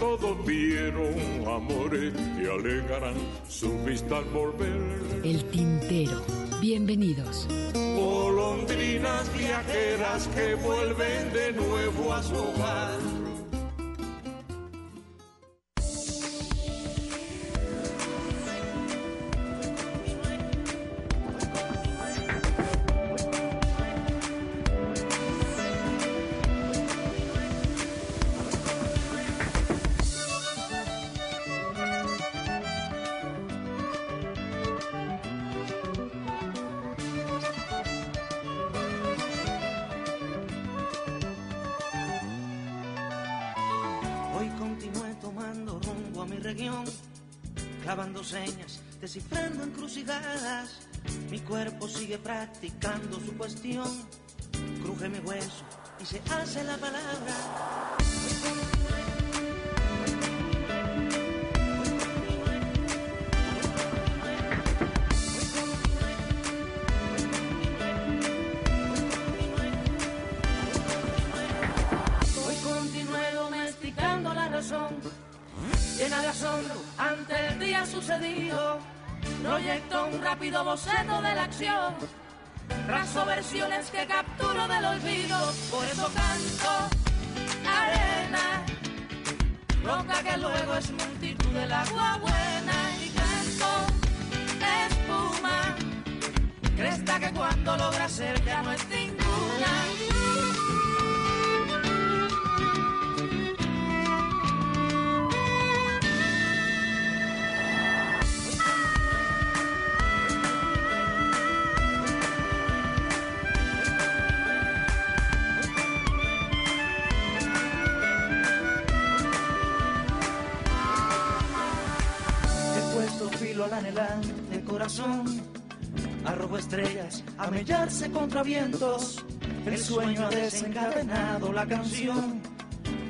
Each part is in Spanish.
Todos vieron amores y alegarán su vista al volver. El tintero. Bienvenidos. Golondrinas viajeras que vuelven de nuevo a su hogar. Sigue practicando su cuestión. Cruje mi hueso y se hace la palabra. Rápido boceto de la acción, trazo versiones que capturo del olvido. Por eso canto arena, roca que luego es multitud del agua buena. Y canto espuma, cresta que cuando logra ser ya no es ninguna. Corazón, arrojo estrellas a mellarse contra vientos. El sueño ha desencadenado la canción,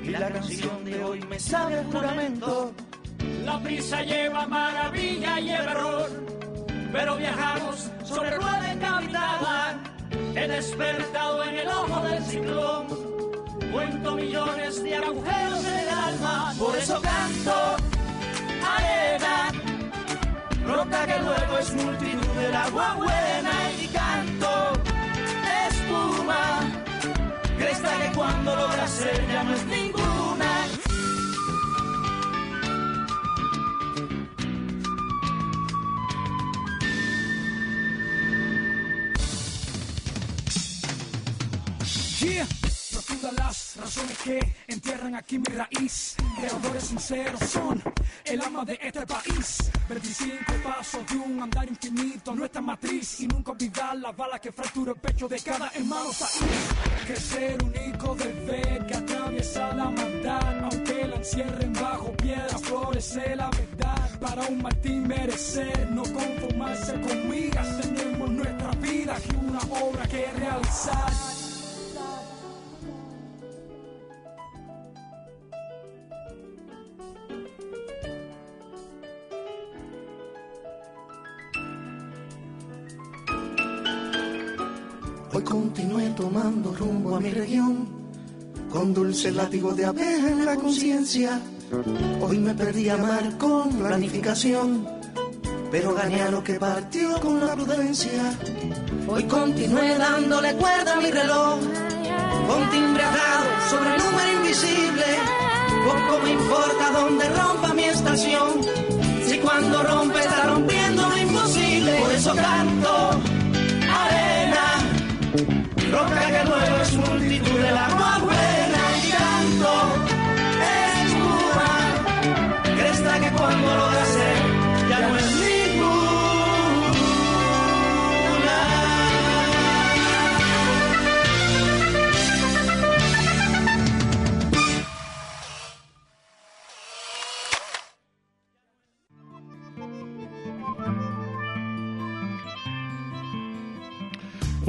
y la canción de hoy me sabe a juramento. La prisa lleva maravilla y error, pero viajamos sobre rueda encaminada. He despertado en el ojo del ciclón, cuento millones de agujeros en el alma. Por eso canto arena, roca que luego es multitud del agua buena y canto espuma, cresta que cuando logra ser ya no es ninguna. Yeah. Razones que entierran aquí mi raíz. Creadores sinceros son el alma de este país. 25 pasos de un andar infinito, nuestra matriz. Y nunca olvidar la bala que fractura el pecho de cada hermano país. Crecer único deber que atraviesa la maldad. Aunque la encierren bajo piedra, florece la verdad. Para un Martín merecer, no conformarse con migas. Tenemos nuestra vida y una obra que realizar. Continué tomando rumbo a mi región, con dulce látigo de abeja en la conciencia. Hoy me perdí a amar con planificación, pero gané a lo que partió con la prudencia. Hoy continué dándole cuerda a mi reloj, con timbre sobre el número invisible. Poco me importa dónde rompa mi estación, si cuando rompe está rompiendo lo imposible. Por eso canto roca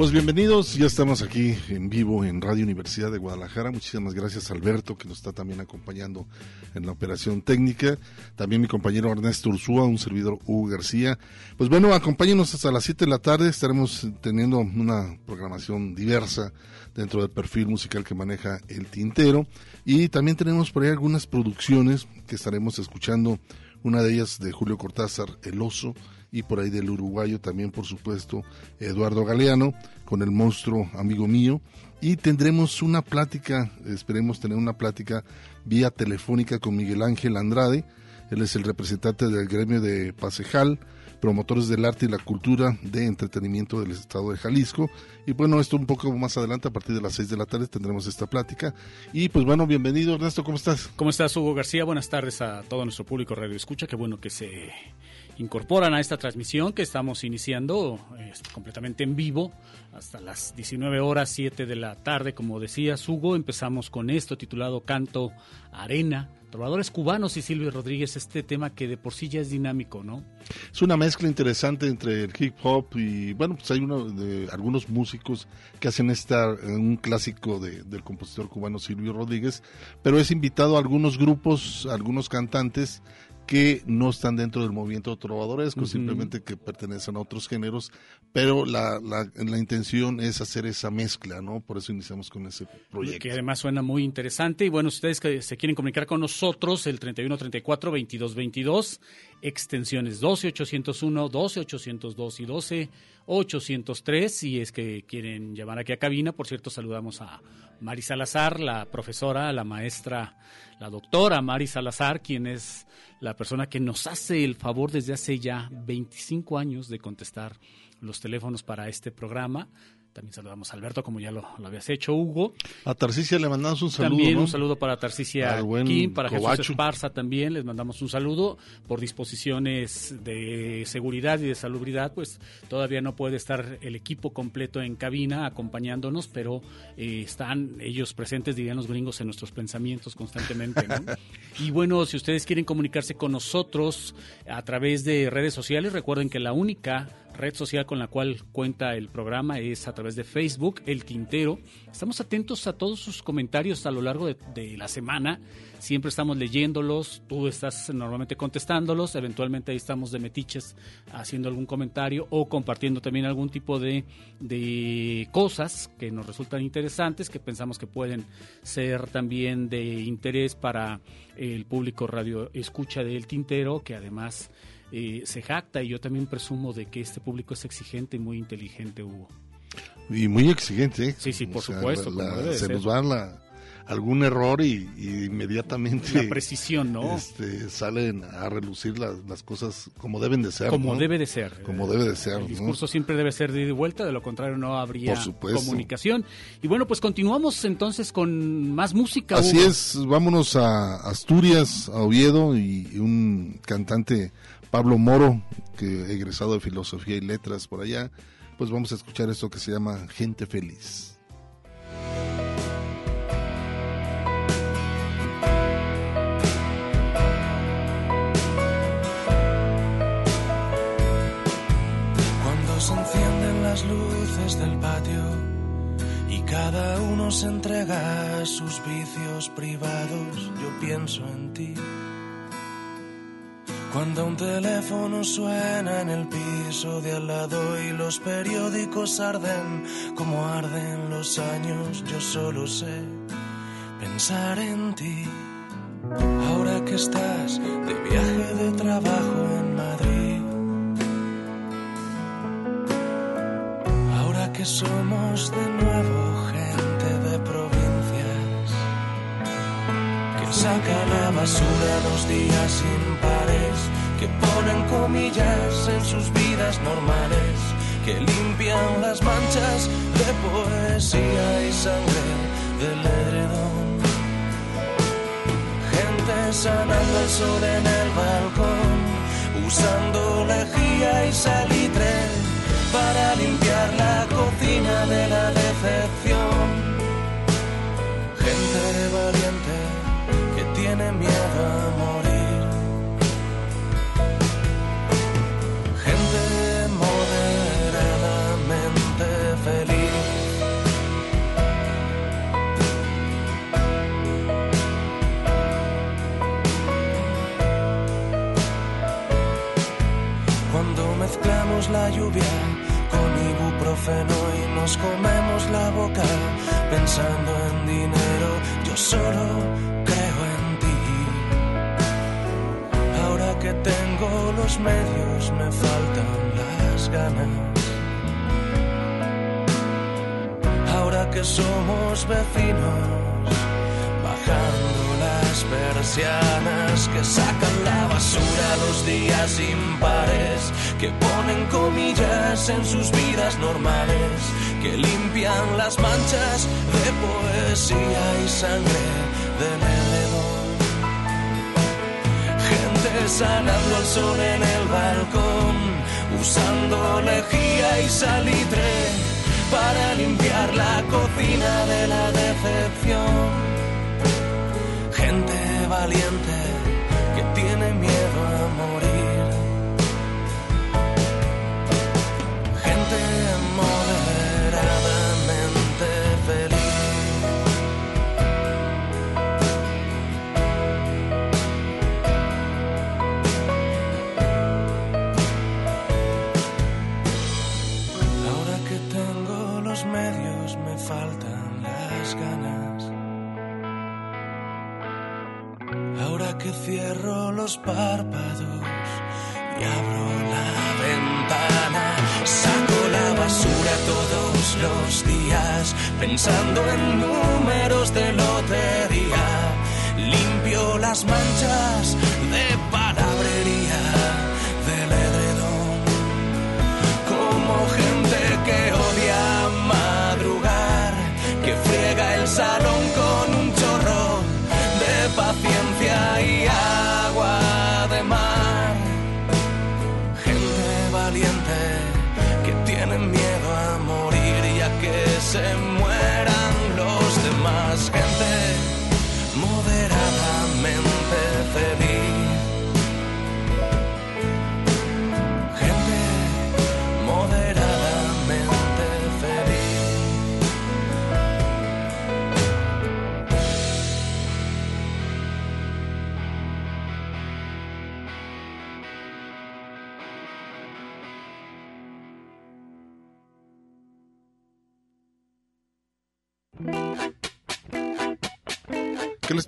Pues bienvenidos, ya estamos aquí en vivo en Radio Universidad de Guadalajara. Muchísimas gracias Alberto que nos está también acompañando en la operación técnica. También mi compañero Ernesto Ursúa, un servidor Hugo García. Pues bueno, acompáñenos hasta las 7 de la tarde. Estaremos teniendo una programación diversa dentro del perfil musical que maneja el Tintero. Y también tenemos por ahí algunas producciones que estaremos escuchando. Una de ellas de Julio Cortázar, El Oso y por ahí del uruguayo también, por supuesto, Eduardo Galeano, con el monstruo amigo mío. Y tendremos una plática, esperemos tener una plática vía telefónica con Miguel Ángel Andrade. Él es el representante del gremio de Pasejal, promotores del arte y la cultura de entretenimiento del estado de Jalisco. Y bueno, esto un poco más adelante, a partir de las 6 de la tarde, tendremos esta plática. Y pues bueno, bienvenido Ernesto, ¿cómo estás? ¿Cómo estás Hugo García? Buenas tardes a todo nuestro público Radio Escucha. Qué bueno que se incorporan a esta transmisión que estamos iniciando eh, completamente en vivo hasta las 19 horas 7 de la tarde. Como decía Hugo, empezamos con esto titulado Canto Arena. Trovadores cubanos y Silvio Rodríguez, este tema que de por sí ya es dinámico, ¿no? Es una mezcla interesante entre el hip hop y, bueno, pues hay uno de algunos músicos que hacen esta, un clásico de, del compositor cubano Silvio Rodríguez, pero es invitado a algunos grupos, a algunos cantantes que no están dentro del movimiento trovadoresco, simplemente que pertenecen a otros géneros, pero la, la, la, intención es hacer esa mezcla, ¿no? Por eso iniciamos con ese proyecto. Que además suena muy interesante. Y bueno, ustedes que se quieren comunicar con nosotros, el 3134-2222, extensiones 12801, 12802 y 12803, si es que quieren llamar aquí a cabina. Por cierto, saludamos a Mari Salazar, la profesora, la maestra, la doctora Mari Salazar, quien es la persona que nos hace el favor desde hace ya 25 años de contestar los teléfonos para este programa. También saludamos a Alberto, como ya lo, lo habías hecho, Hugo. A Tarcicia le mandamos un saludo. También ¿no? un saludo para Tarcicia Kim, para Covacho. Jesús Esparza también, les mandamos un saludo. Por disposiciones de seguridad y de salubridad, pues todavía no puede estar el equipo completo en cabina acompañándonos, pero eh, están ellos presentes, dirían los gringos, en nuestros pensamientos constantemente. ¿no? y bueno, si ustedes quieren comunicarse con nosotros a través de redes sociales, recuerden que la única red social con la cual cuenta el programa es a través de Facebook, El Tintero. Estamos atentos a todos sus comentarios a lo largo de, la semana. Siempre estamos leyéndolos, tú estás normalmente contestándolos, eventualmente ahí estamos de metiches haciendo algún comentario o compartiendo también algún tipo de, de cosas que nos resultan interesantes, que pensamos que pueden ser también de interés para el público radio escucha de El Tintero, que además eh, se jacta y yo también presumo de que este público es exigente y muy inteligente, Hugo. Y muy exigente. ¿eh? Sí, sí, por o sea, supuesto. La, se ser. nos va la, algún error y, y, inmediatamente la precisión no este, salen a relucir las, las, cosas como deben de ser como ¿no? debe de ser como debe de ser el discurso ¿no? siempre debe ser de ida y vuelta de lo contrario no habría comunicación y bueno pues continuamos entonces con más música así Hugo. es vámonos a Asturias a Oviedo y un cantante Pablo Moro que egresado de filosofía y letras por allá pues vamos a escuchar esto que se llama gente feliz se encienden las luces del patio y cada uno se entrega a sus vicios privados. Yo pienso en ti. Cuando un teléfono suena en el piso de al lado y los periódicos arden como arden los años, yo solo sé pensar en ti. Ahora que estás de viaje de trabajo en Madrid. que somos de nuevo que saca la basura dos días impares, que ponen comillas en sus vidas normales, que limpian las manchas de poesía y sangre del edredón. Gente sanando el sol en el balcón, usando lejía y salitre para limpiar la cocina de la decepción. Y nos comemos la boca pensando en dinero. Yo solo creo en ti. Ahora que tengo los medios me faltan las ganas. Ahora que somos vecinos, bajando las persianas que sacan la basura los días impares, que ponen comillas en sus vidas normales, que limpian las manchas de poesía y sangre del edredón. Gente sanando al sol en el balcón, usando lejía y salitre para limpiar la cocina de la decepción gente valiente que tiene miedo a morir. Cierro los párpados y abro la ventana, saco la basura todos los días, pensando en números de lotería. Limpio las manchas de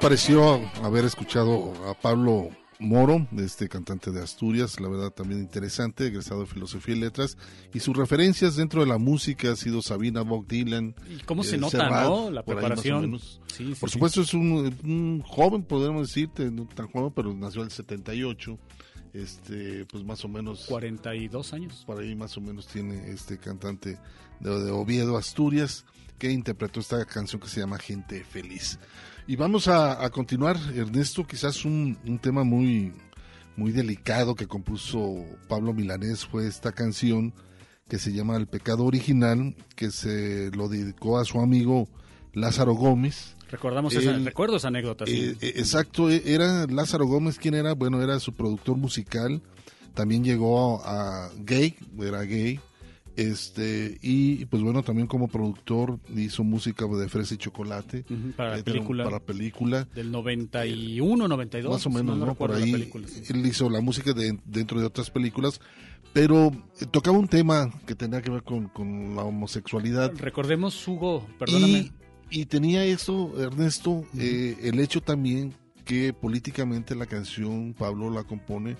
pareció haber escuchado a Pablo Moro, este cantante de Asturias? La verdad también interesante, egresado de Filosofía y Letras. Y sus referencias dentro de la música ha sido Sabina, Bob Dylan. Y cómo se eh, nota, Serrat, ¿no? La por preparación. menos. Sí, sí, Por sí. supuesto es un, un joven, podríamos decirte, no tan joven, pero nació en el 78. Este, pues más o menos 42 años. por ahí más o menos tiene este cantante de, de Oviedo, Asturias, que interpretó esta canción que se llama Gente Feliz. Y vamos a, a continuar, Ernesto, quizás un, un tema muy, muy delicado que compuso Pablo Milanés fue esta canción que se llama El Pecado Original, que se lo dedicó a su amigo Lázaro Gómez. Recordamos esa, recuerdo esa anécdota. sí. Eh, eh, exacto, eh, era Lázaro Gómez, ¿quién era? Bueno, era su productor musical, también llegó a gay, era gay, este, y pues bueno, también como productor hizo música de Fresa y Chocolate. Para la eh, película. Para película. Del 91, 92. Más o menos, ¿no? Por ahí película, sí. él hizo la música de, dentro de otras películas, pero eh, tocaba un tema que tenía que ver con, con la homosexualidad. Recordemos, Hugo, perdóname. Y, y tenía eso, Ernesto, eh, el hecho también que políticamente la canción Pablo la compone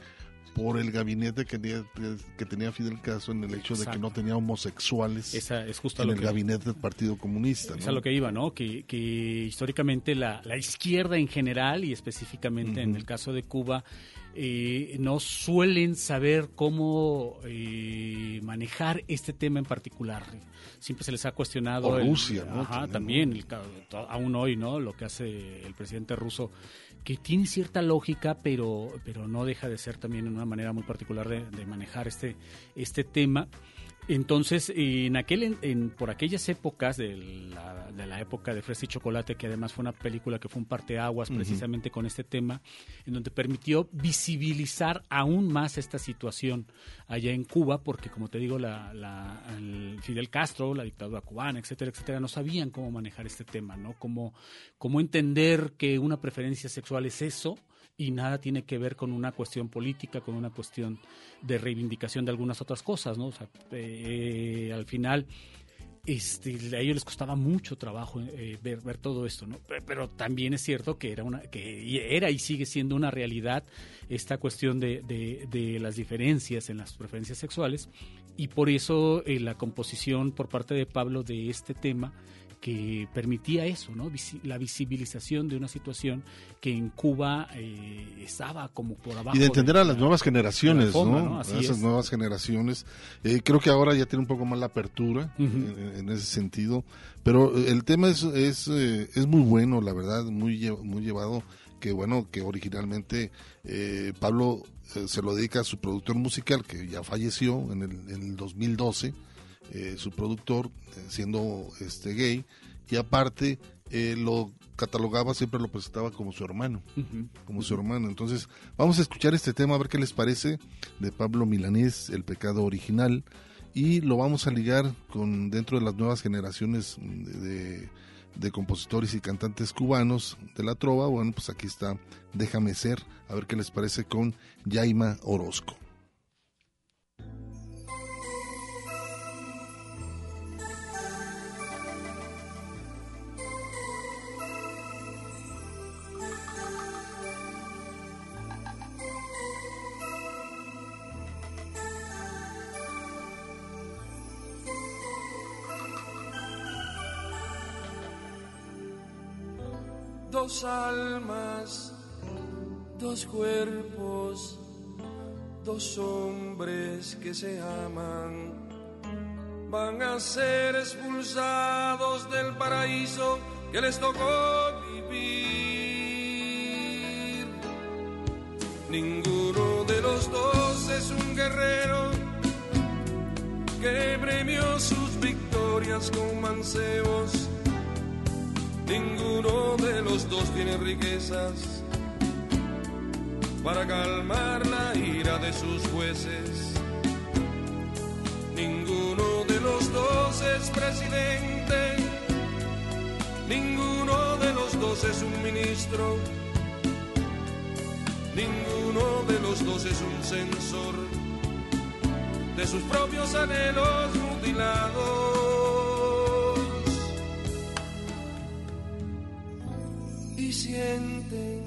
por el gabinete que tenía, que tenía Fidel Castro en el hecho de que no tenía homosexuales Esa es justo a en lo el que gabinete del Partido Comunista. Es a lo que iba, ¿no? Que, que históricamente la, la izquierda en general y específicamente en el caso de Cuba eh, no suelen saber cómo eh, manejar este tema en particular. Siempre se les ha cuestionado. O el- Rusia, ¿no? Ajá, También, el aún hoy, ¿no? Lo que hace el presidente ruso, que tiene cierta lógica, pero, pero no deja de ser también una manera muy particular de, de manejar este, este tema. Entonces, en aquel, en, por aquellas épocas de la, de la, época de Fresa y Chocolate, que además fue una película que fue un parteaguas precisamente con este tema, en donde permitió visibilizar aún más esta situación allá en Cuba, porque como te digo, la, la Fidel Castro, la dictadura cubana, etcétera, etcétera, no sabían cómo manejar este tema, ¿no? Cómo, cómo entender que una preferencia sexual es eso y nada tiene que ver con una cuestión política, con una cuestión de reivindicación de algunas otras cosas, ¿no? O sea, eh, al final este, a ellos les costaba mucho trabajo eh, ver, todo esto, ¿no? Pero, también es cierto que era una, que era y sigue siendo una realidad esta cuestión de, de, las diferencias en las preferencias sexuales y por eso eh, la composición por parte de Pablo de este tema que permitía eso, ¿no? la visibilización de una situación que en Cuba eh, estaba como por abajo. Y de entender a las nuevas generaciones, ¿no? esas nuevas generaciones. Eh, creo que ahora ya tiene un poco más la apertura en, ese sentido, pero el tema es, es, eh, es muy bueno, la verdad, muy, muy llevado que bueno, que originalmente Pablo se lo dedica a su productor musical, que ya falleció en el, en el 2012, eh, su productor, eh, siendo este gay, y aparte eh, lo catalogaba, siempre lo presentaba como su hermano, como su hermano. Entonces, vamos a escuchar este tema, a ver qué les parece, de Pablo Milanés, El pecado original, y lo vamos a ligar con dentro de las nuevas generaciones de, de compositores y cantantes cubanos de la trova. Bueno, pues aquí está Déjame ser, a ver qué les parece con Yaima Orozco. Dos almas, dos cuerpos, dos hombres que se aman, van a ser expulsados del paraíso que les tocó vivir. Ninguno de los dos es un guerrero que premió sus victorias con mancebos Ninguno de los dos tiene riquezas para calmar la ira de sus jueces. Ninguno de los dos es presidente, ninguno de los dos es un ministro, ninguno de los dos es un censor de sus propios anhelos mutilados. Sienten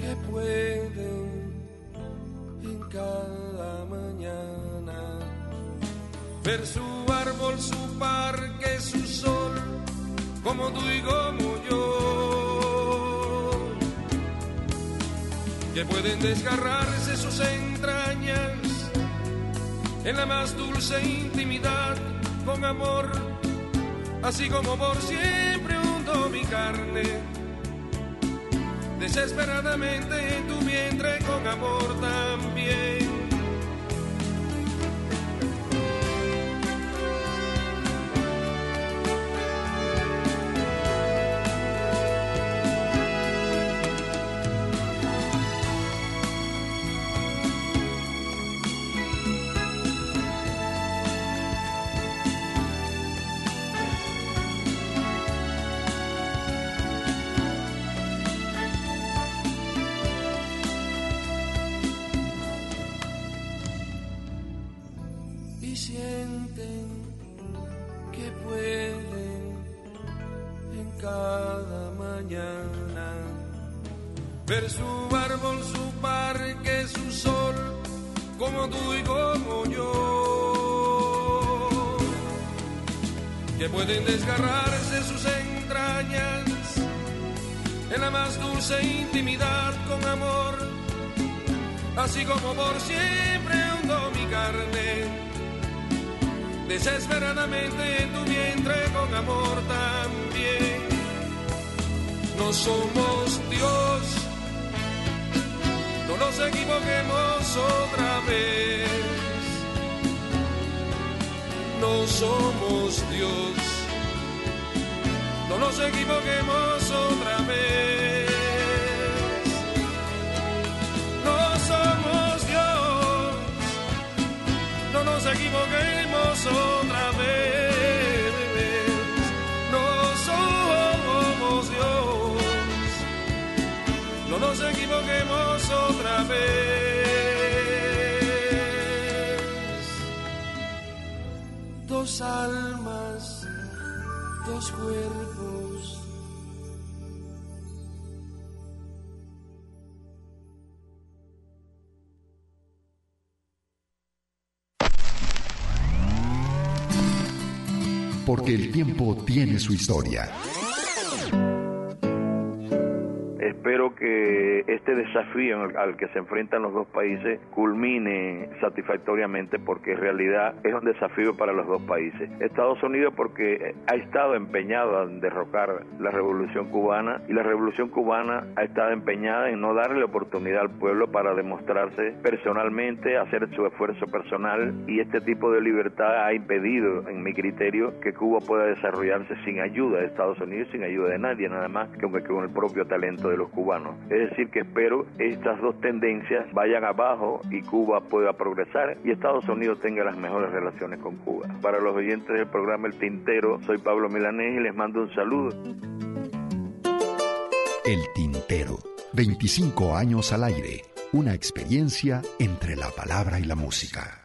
que pueden en cada mañana ver su árbol, su parque, su sol, como tú y como yo, que pueden desgarrarse sus entrañas en la más dulce intimidad con amor, así como por siempre hundo mi carne desesperadamente en tu vientre con amor también. Así como por siempre hundo mi carne, desesperadamente en tu vientre con amor también. No somos Dios, no nos equivoquemos otra vez no somos Dios. No nos equivoquemos otra vez. Nos equivoquemos otra vez. No somos Dios. No nos equivoquemos otra vez. dos almas, dos cuerpos. Porque el tiempo tiene su historia. Espero que este desafío al que se enfrentan los dos países culmine satisfactoriamente porque en realidad es un desafío para los dos países. Estados Unidos porque ha estado empeñado en derrocar la revolución cubana y la revolución cubana ha estado empeñada en no darle oportunidad al pueblo para demostrarse personalmente, hacer su esfuerzo personal y este tipo de libertad ha impedido, en mi criterio, que Cuba pueda desarrollarse sin ayuda de Estados Unidos, sin ayuda de nadie, nada más que con el propio talento de los cubanos. Es decir, que espero estas dos tendencias vayan abajo y Cuba pueda progresar y Estados Unidos tenga las mejores relaciones con Cuba. Para los oyentes del programa El Tintero, soy Pablo Milanés y les mando un saludo. El Tintero, 25 años al aire, una experiencia entre la palabra y la música.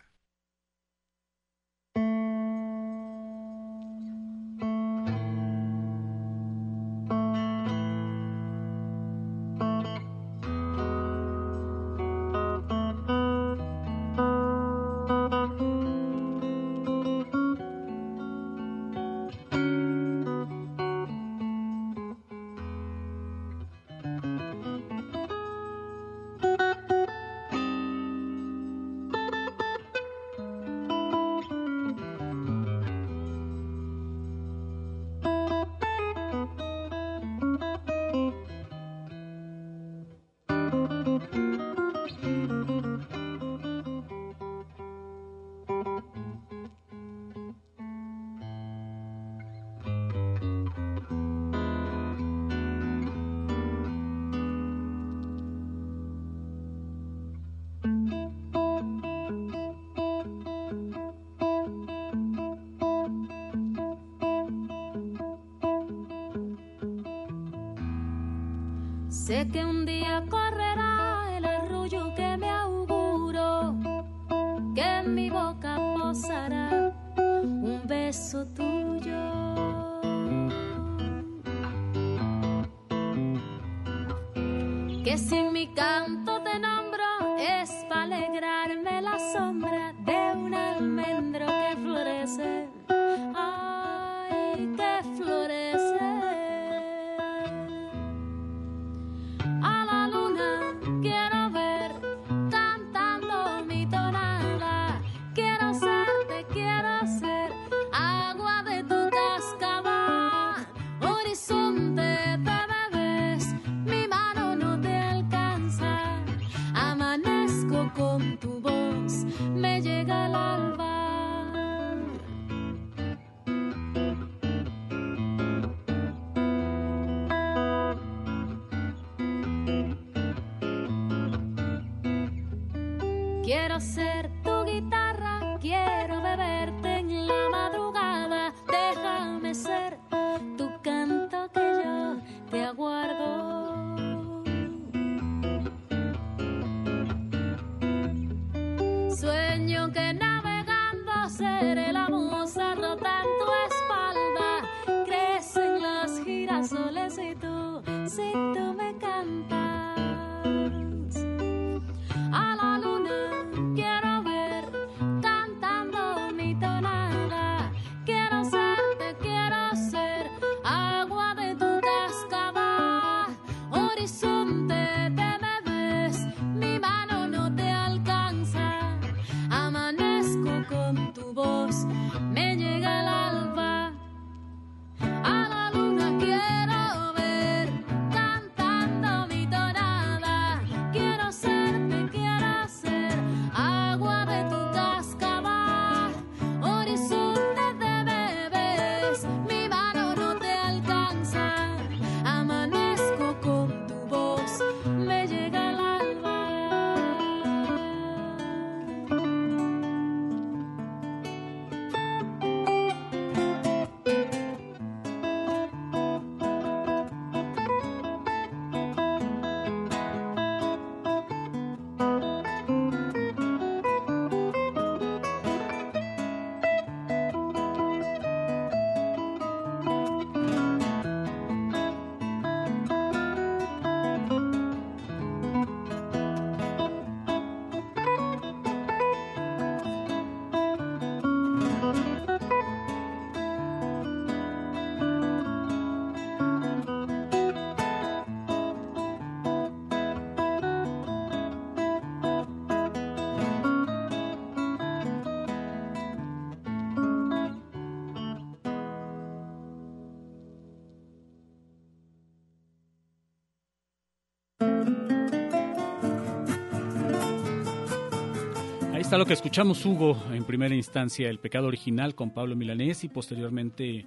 Está lo que escuchamos, Hugo, en primera instancia, El pecado original con Pablo Milanés y posteriormente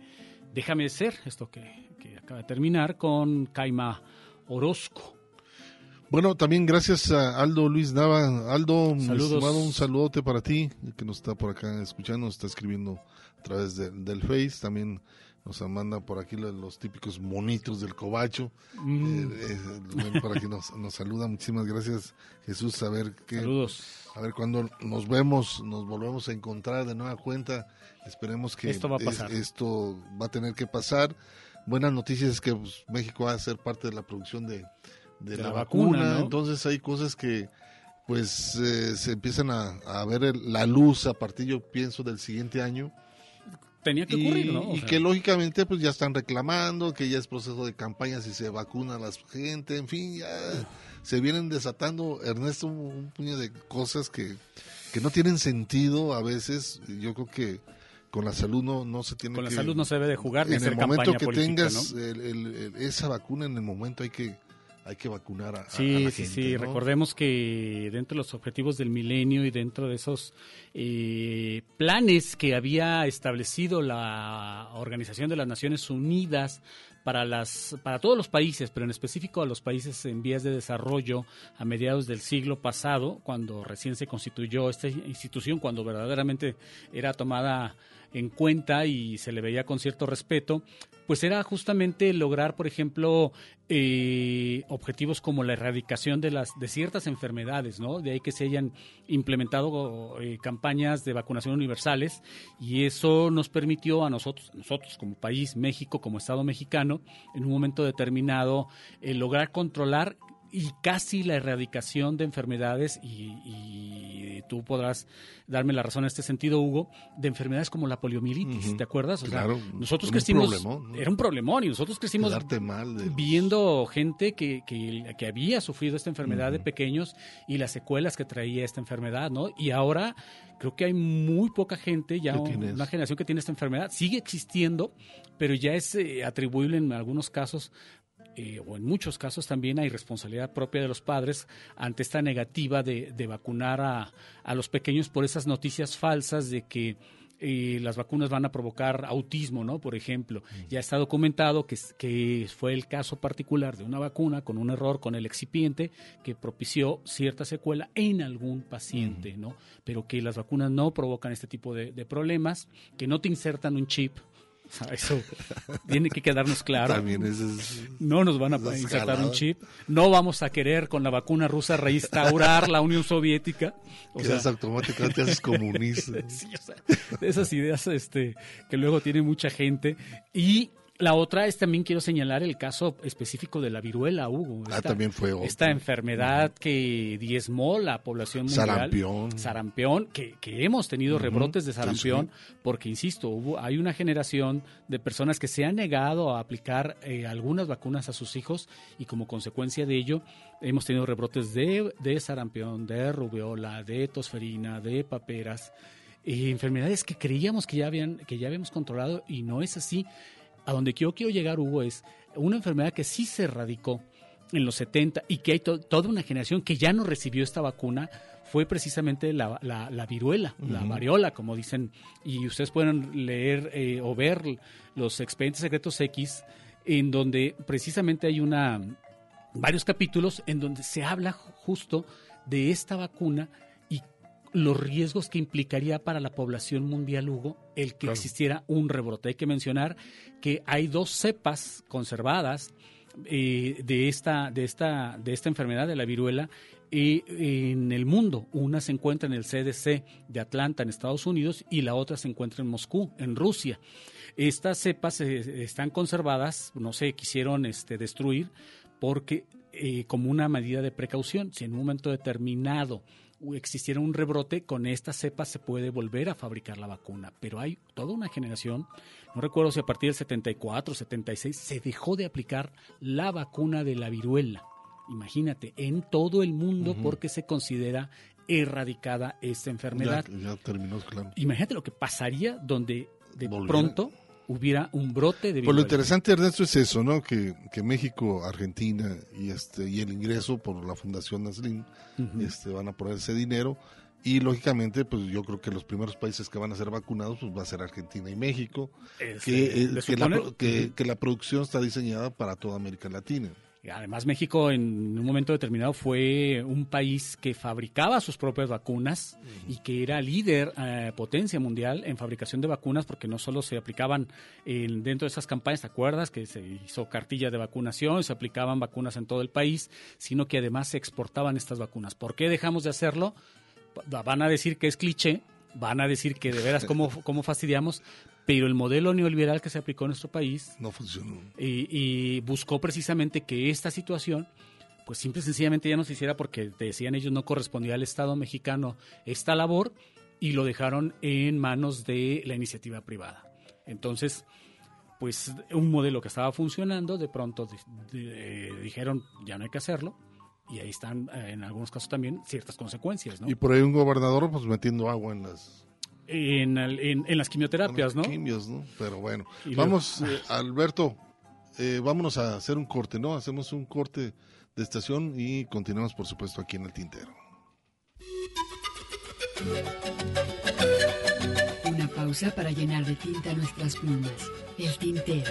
Déjame ser, esto que, acaba de terminar, con Caima Orozco. Bueno, también gracias a Aldo Luis Nava. Aldo, un saludote para ti, que nos está por acá escuchando, nos está escribiendo a través del Face. También nos manda por aquí los, típicos monitos del cobacho mm. eh, eh, por aquí nos, nos, saluda muchísimas gracias Jesús a ver qué a ver cuando nos vemos nos volvemos a encontrar de nueva cuenta esperemos que esto va a pasar. esto va a tener que pasar. Buenas noticias es que pues, México va a ser parte de la producción de, de, la, vacuna, entonces hay cosas que pues eh, se empiezan a, a ver la luz a partir yo pienso del siguiente año. Tenía que ocurrir, ¿no? y que lógicamente pues ya están reclamando, que ya es proceso de campaña si se vacuna a la gente, en fin, ya se vienen desatando, Ernesto, un, puño de cosas que, que no tienen sentido a veces, yo creo que con la salud no, no se tiene con la salud no se debe de jugar ni en el momento que tengas esa vacuna en el momento hay que hay que vacunar a, sí, la sí. Sí, recordemos que dentro de los objetivos del milenio y dentro de esos eh, planes que había establecido la Organización de las Naciones Unidas para las para todos los países, pero en específico a los países en vías de desarrollo a mediados del siglo pasado, cuando recién se constituyó esta institución, cuando verdaderamente era tomada en cuenta y se le veía con cierto respeto, pues era justamente lograr, por ejemplo, eh, objetivos como la erradicación de las de ciertas enfermedades, ¿no? De ahí que se hayan implementado eh, campañas de vacunación universales y eso nos permitió a nosotros, nosotros como país, México, como Estado mexicano, en un momento determinado eh, lograr controlar y casi la erradicación de enfermedades, y, tú podrás darme la razón en este sentido, Hugo, de enfermedades como la poliomielitis, ¿te acuerdas? claro, nosotros crecimos, era un problemón, y nosotros crecimos viendo gente que, que, había sufrido esta enfermedad de pequeños y las secuelas que traía esta enfermedad, ¿no? Y ahora creo que hay muy poca gente, ya una generación que tiene esta enfermedad, sigue existiendo, pero ya es eh, atribuible en algunos casos eh, o en muchos casos también hay responsabilidad propia de los padres ante esta negativa de, vacunar a, a, los pequeños por esas noticias falsas de que eh, las vacunas van a provocar autismo, ¿no? Por ejemplo, ya está documentado que, que fue el caso particular de una vacuna con un error con el excipiente que propició cierta secuela en algún paciente, ¿no? Pero que las vacunas no provocan este tipo de, de problemas, que no te insertan un chip Eso tiene que quedarnos claro. no nos van a insertar un chip. No vamos a querer con la vacuna rusa reinstaurar la Unión Soviética. O sea, automáticamente haces comunista. esas ideas este, que luego tiene mucha gente. Y la otra es también quiero señalar el caso específico de la viruela, Hugo. ah, también fue Esta enfermedad que diezmó la población mundial. Sarampión. Sarampión, que, que hemos tenido rebrotes de sarampión, porque, insisto, hubo, hay una generación de personas que se han negado a aplicar eh, algunas vacunas a sus hijos y como consecuencia de ello hemos tenido rebrotes de, de sarampión, de rubiola, de tosferina, de paperas. Eh, enfermedades que creíamos que ya, habían, que ya habíamos controlado y no es así a donde yo quiero llegar, Hugo, es una enfermedad que sí se erradicó en los 70 y que hay toda una generación que ya no recibió esta vacuna fue precisamente la, la, viruela, la variola, como dicen, y ustedes pueden leer eh, o ver los expedientes secretos X, en donde precisamente hay una varios capítulos en donde se habla justo de esta vacuna los riesgos que implicaría para la población mundial, Hugo, el que existiera un rebrote. Hay que mencionar que hay dos cepas conservadas eh, de, esta, de, esta, de esta enfermedad de la viruela en el mundo. Una se encuentra en el CDC de Atlanta, en Estados Unidos, y la otra se encuentra en Moscú, en Rusia. Estas cepas eh, están conservadas, no se quisieron este, destruir porque eh, como una medida de precaución, si en un momento determinado existiera un rebrote, con esta cepa se puede volver a fabricar la vacuna. Pero hay toda una generación, no recuerdo si a partir del 74, 76, se dejó de aplicar la vacuna de la viruela. Imagínate, en todo el mundo porque se considera erradicada esta enfermedad. Ya, terminó, claro. Imagínate lo que pasaría donde de pronto hubiera un brote de Pues lo interesante, Ernesto, es eso, ¿no? Que, que México, Argentina y este y el ingreso por la Fundación Naslin este, van a poner ese dinero. Y lógicamente, pues yo creo que los primeros países que van a ser vacunados pues va a ser Argentina y México, que, eh, que, que, la, producción está diseñada para toda América Latina. Además, México en un momento determinado fue un país que fabricaba sus propias vacunas y que era líder, eh, potencia mundial en fabricación de vacunas, porque no solo se aplicaban dentro de esas campañas, ¿te acuerdas? Que se hizo cartillas de vacunación, se aplicaban vacunas en todo el país, sino que además se exportaban estas vacunas. ¿Por qué dejamos de hacerlo? Van a decir que es cliché, van a decir que de veras cómo, cómo fastidiamos, pero el modelo neoliberal que se aplicó en nuestro país no funcionó. Y, buscó precisamente que esta situación, pues simple y sencillamente ya no se hiciera porque decían ellos no correspondía al Estado mexicano esta labor y lo dejaron en manos de la iniciativa privada. Entonces, pues un modelo que estaba funcionando, de pronto dijeron ya no hay que hacerlo y ahí están eh, en algunos casos también ciertas consecuencias, ¿no? Y por ahí un gobernador pues metiendo agua en las en, en, las quimioterapias, ¿no? Quimios, ¿no? Pero bueno, vamos, eh, Alberto, eh, vámonos a hacer un corte, ¿no? Hacemos un corte de estación y continuamos, por supuesto, aquí en el tintero. Una pausa para llenar de tinta nuestras plumas. El tintero.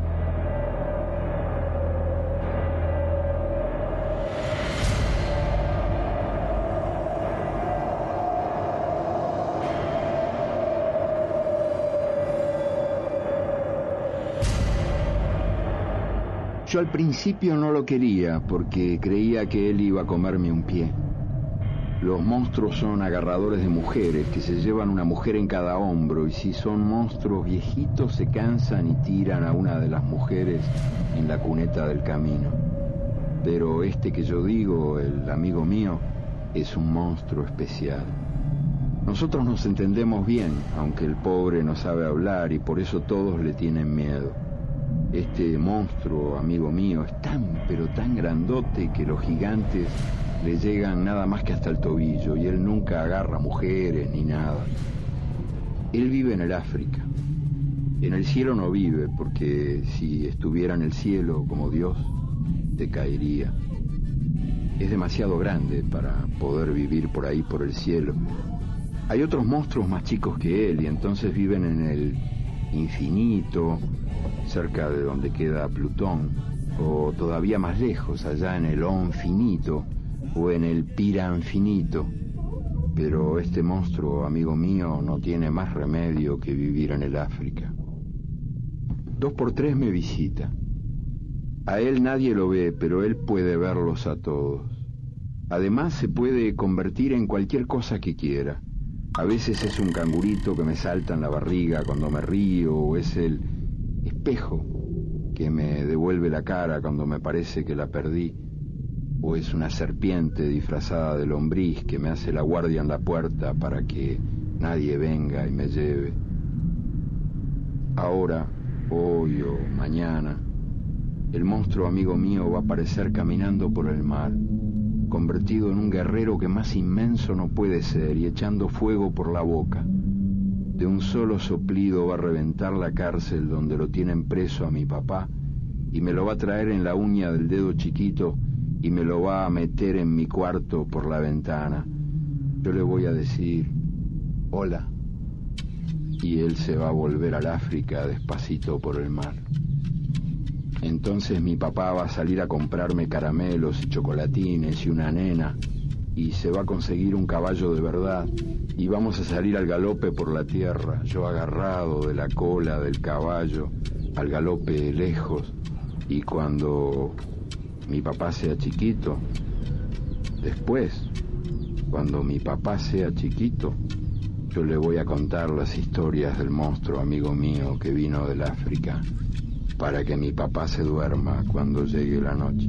Yo al principio no lo quería porque creía que él iba a comerme un pie. Los monstruos son agarradores de mujeres que se llevan una mujer en cada hombro y si son monstruos viejitos se cansan y tiran a una de las mujeres en la cuneta del camino. Pero este que yo digo, el amigo mío, es un monstruo especial. Nosotros nos entendemos bien, aunque el pobre no sabe hablar y por eso todos le tienen miedo. Este monstruo, amigo mío, es tan, pero tan grandote que los gigantes le llegan nada más que hasta el tobillo y él nunca agarra mujeres ni nada. Él vive en el África. En el cielo no vive porque si estuviera en el cielo como Dios, te caería. Es demasiado grande para poder vivir por ahí, por el cielo. Hay otros monstruos más chicos que él y entonces viven en el infinito, cerca de donde queda Plutón, o todavía más lejos, allá en el Onfinito o en el Piranfinito. Pero este monstruo, amigo mío, no tiene más remedio que vivir en el África. Dos por tres me visita. A él nadie lo ve, pero él puede verlos a todos. Además se puede convertir en cualquier cosa que quiera. A veces es un cangurito que me salta en la barriga cuando me río, o es el espejo que me devuelve la cara cuando me parece que la perdí, o es una serpiente disfrazada de lombriz que me hace la guardia en la puerta para que nadie venga y me lleve. Ahora, hoy o mañana, el monstruo amigo mío va a aparecer caminando por el mar, convertido en un guerrero que más inmenso no puede ser y echando fuego por la boca de un solo soplido va a reventar la cárcel donde lo tienen preso a mi papá y me lo va a traer en la uña del dedo chiquito y me lo va a meter en mi cuarto por la ventana. Yo le voy a decir, hola, y él se va a volver al África despacito por el mar. Entonces mi papá va a salir a comprarme caramelos y chocolatines y una nena y se va a conseguir un caballo de verdad y vamos a salir al galope por la tierra, yo agarrado de la cola del caballo, al galope lejos y cuando mi papá sea chiquito, después, cuando mi papá sea chiquito, yo le voy a contar las historias del monstruo amigo mío que vino del África para que mi papá se duerma cuando llegue la noche.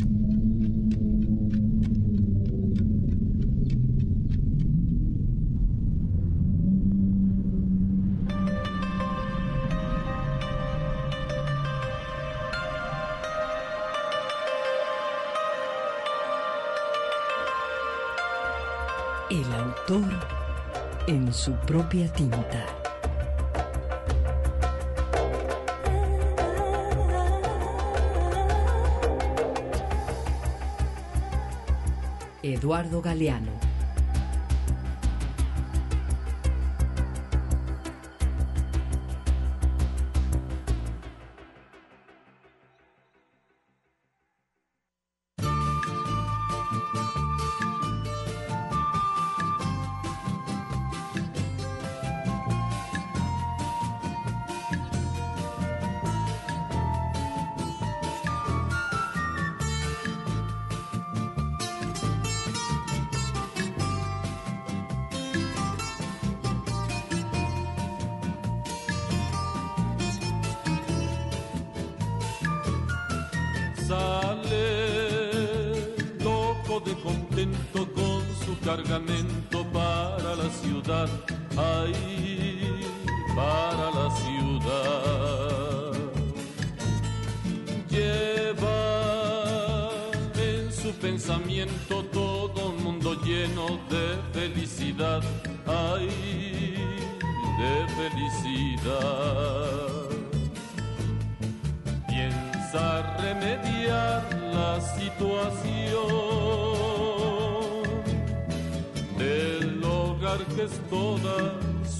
en su propia tinta. Eduardo Galeano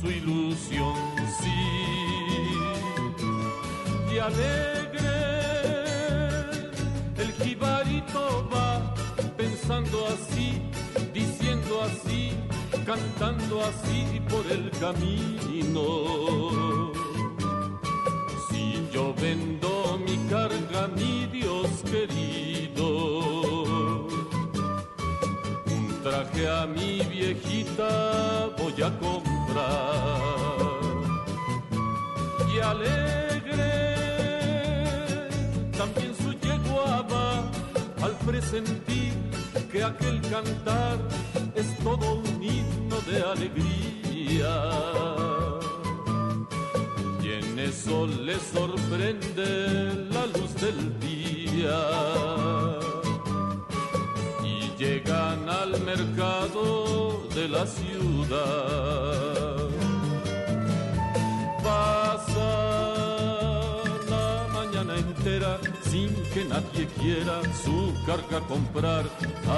su ilusión, sí. Y alegre el jibarito va pensando así, diciendo así, cantando así por el camino. Si yo vendo mi carga, mi Dios querido, un traje a mi viejita voy a comer. Y alegre también su yegua va al presentir que aquel cantar es todo un himno de alegría. Y en eso le sorprende la luz del día llegan al mercado de la ciudad. Pasa la mañana entera sin que nadie quiera su carga comprar.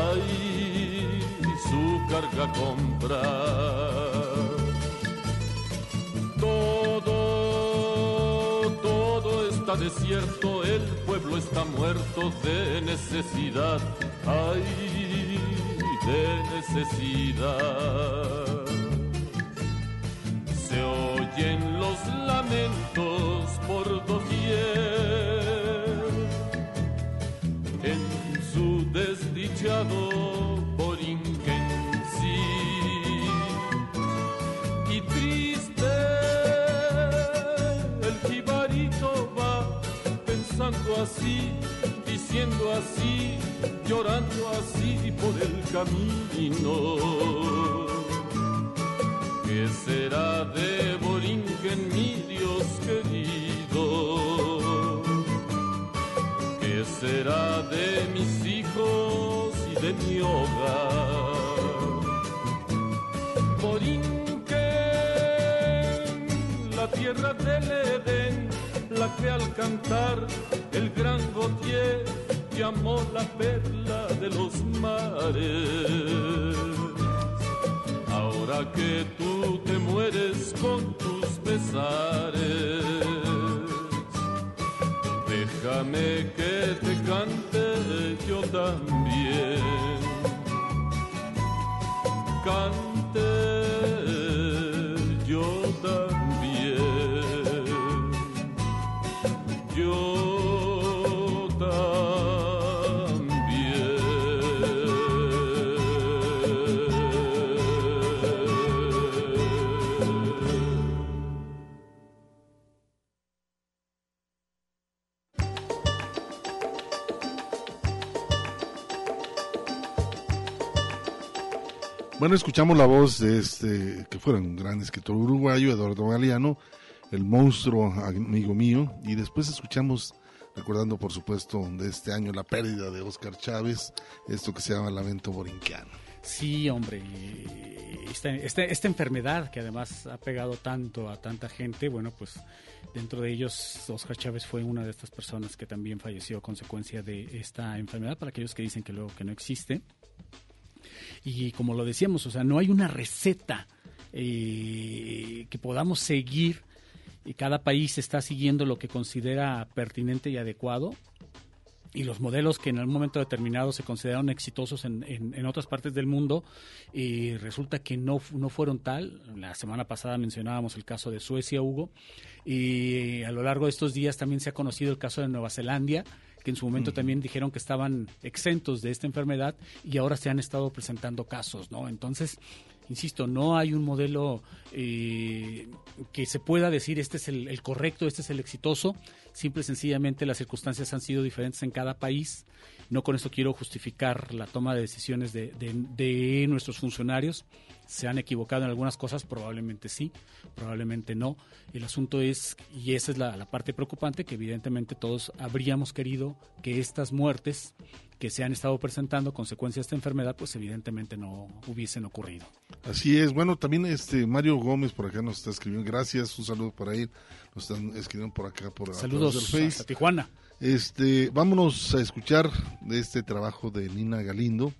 Ay, su carga comprar. Todo, todo está desierto, el pueblo está muerto de necesidad. Ay, de necesidad. Se oyen los lamentos por doquier en su desdichado por sí y triste el jibarito va pensando así, diciendo así llorando así por el camino. ¿Qué será de Borinquen, mi Dios querido? ¿Qué será de mis hijos y de mi hogar? Borinquen, la tierra del Edén, la que al cantar el gran Gautier llamó la perla de los mares. Ahora que tú te mueres con tus pesares, déjame que te cante yo también. Cante. Bueno, escuchamos la voz de este, que fuera un gran escritor uruguayo, Eduardo Galeano, el monstruo amigo mío, y después escuchamos, recordando por supuesto de este año la pérdida de Oscar Chávez, esto que se llama Lamento Borinquiano. Sí, hombre, esta, esta, enfermedad que además ha pegado tanto a tanta gente, bueno, pues dentro de ellos Oscar Chávez fue una de estas personas que también falleció a consecuencia de esta enfermedad, para aquellos que dicen que luego que no existe. Y como lo decíamos, o sea, no hay una receta eh, que podamos seguir y cada país está siguiendo lo que considera pertinente y adecuado y los modelos que en algún momento determinado se consideraron exitosos en, en, otras partes del mundo y resulta que no, no fueron tal. La semana pasada mencionábamos el caso de Suecia, Hugo, y a lo largo de estos días también se ha conocido el caso de Nueva Zelanda, que en su momento también dijeron que estaban exentos de esta enfermedad y ahora se han estado presentando casos, ¿no? Entonces, insisto, no hay un modelo eh, que se pueda decir este es el, correcto, este es el exitoso. Simple y sencillamente las circunstancias han sido diferentes en cada país. No con esto quiero justificar la toma de decisiones de, de nuestros funcionarios se han equivocado en algunas cosas, probablemente sí, probablemente no. El asunto es, y esa es la, parte preocupante, que evidentemente todos habríamos querido que estas muertes que se han estado presentando, consecuencias de esta enfermedad, pues evidentemente no hubiesen ocurrido. Así es, bueno, también este Mario Gómez por acá nos está escribiendo, gracias, un saludo para él, nos están escribiendo por acá por Saludos a Tijuana. Este, vámonos a escuchar de este trabajo de Nina Galindo.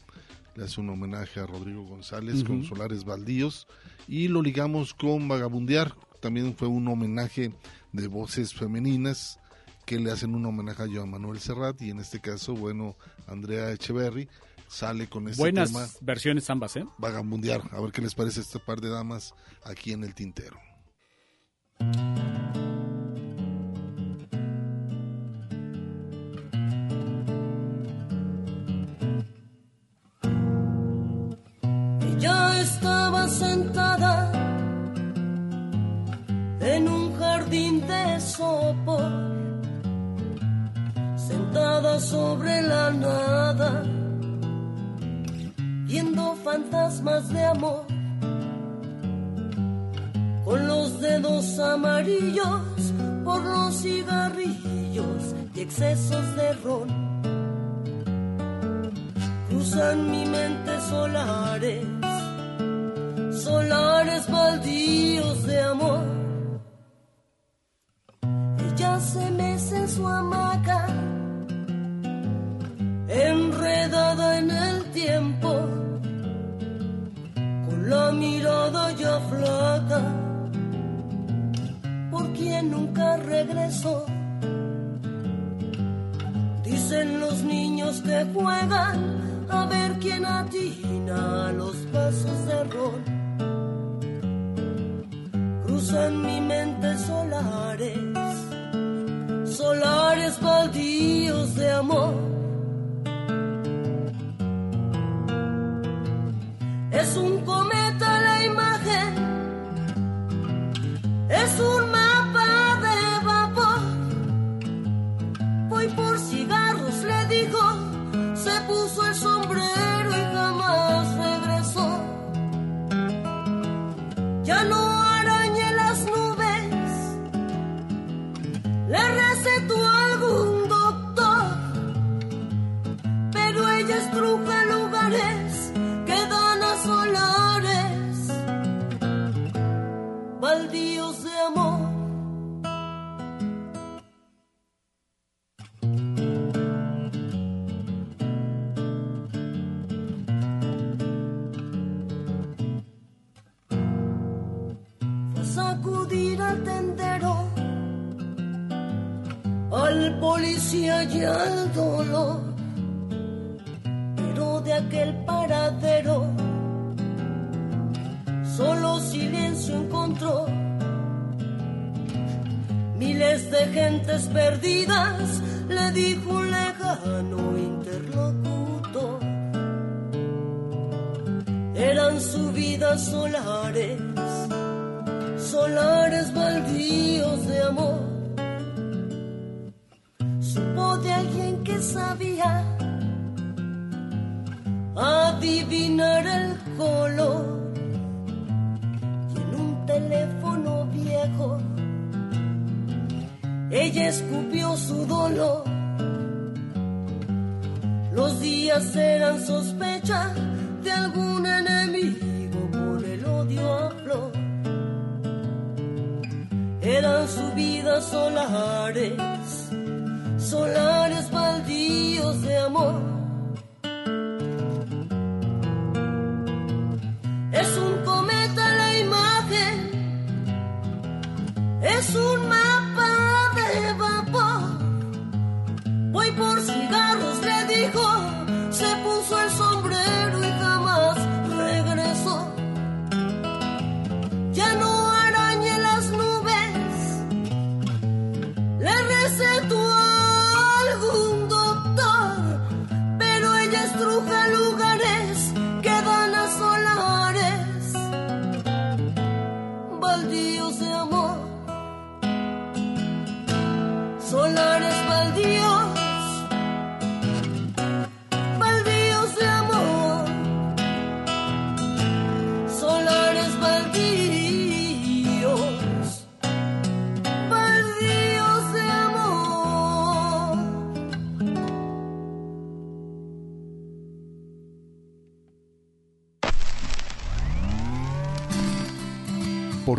Le hace un homenaje a Rodrigo González con Solares Baldíos. Y lo ligamos con Vagabundear, también fue un homenaje de voces femeninas que le hacen un homenaje a Joan Manuel Serrat. Y en este caso, bueno, Andrea Echeverry sale con este Buenas versiones ambas, ¿eh? Vagabundear, a ver qué les parece esta par de damas aquí en el tintero. Sopor, sentada sobre la nada, viendo fantasmas de amor, con los dedos amarillos por los cigarrillos y excesos de ron. Cruzan mi mente solares solares baldíos de amor. Ella se en su hamaca, enredada en el tiempo, con la mirada ya flaca, por quien nunca regresó. Dicen los niños que juegan a ver quién atina los pasos de rol cruzan mi mente solares, solares baldíos de amor. Es un cometa la imagen, es un mapa de vapor. Voy por cigarros, le dijo, se puso el sombrero y jamás regresó. Ya no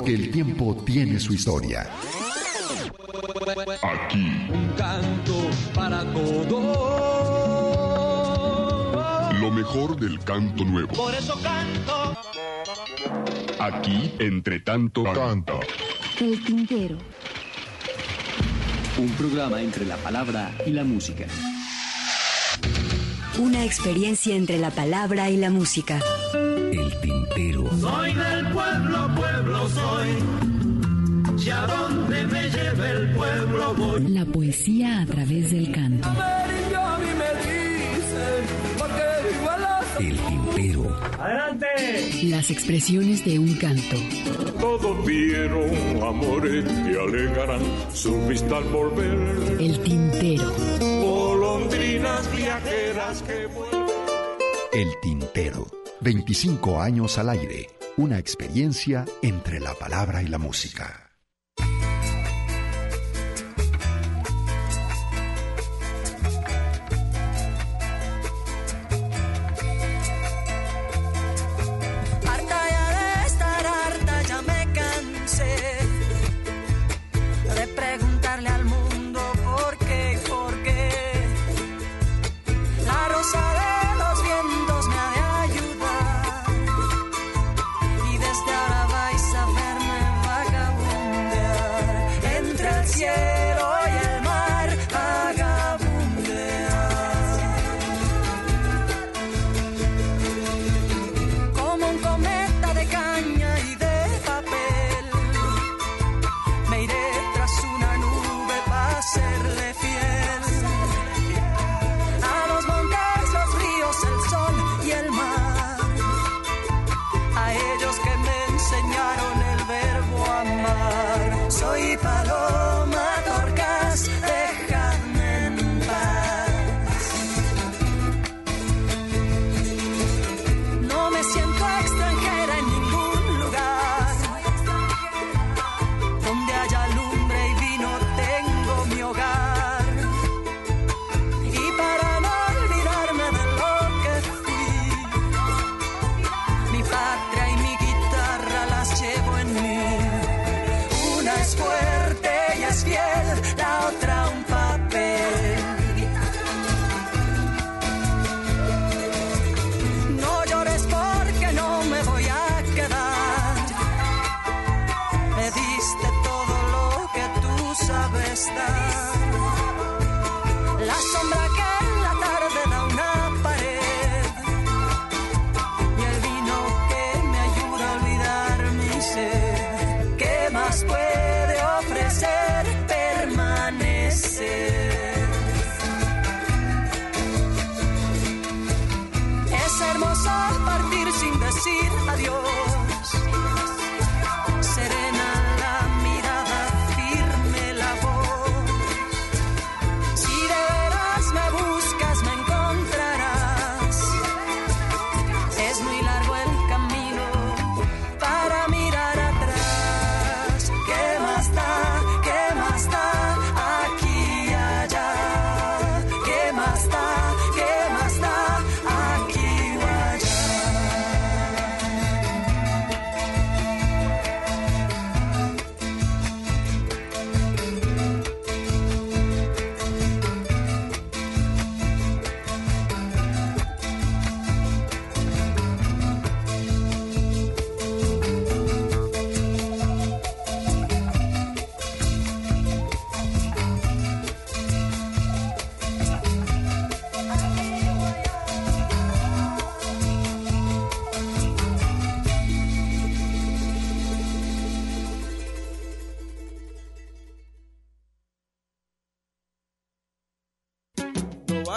porque el tiempo tiene su historia. Aquí. Un canto para todo. Lo mejor del canto nuevo. Por eso canto. Aquí, entre tanto, canta. El tintero. Un programa entre la palabra y la música. Una experiencia entre la palabra y la música. El tintero. Soy del pueblo, pueblo soy. A donde me lleve el pueblo. La poesía a través del canto. El tintero. ¡Adelante! Las expresiones de un canto. Todos vieron amores que alegarán su vista al volver. El tintero. Viajeras que vuelven. El tintero. 25 años al aire una experiencia entre la palabra y la música.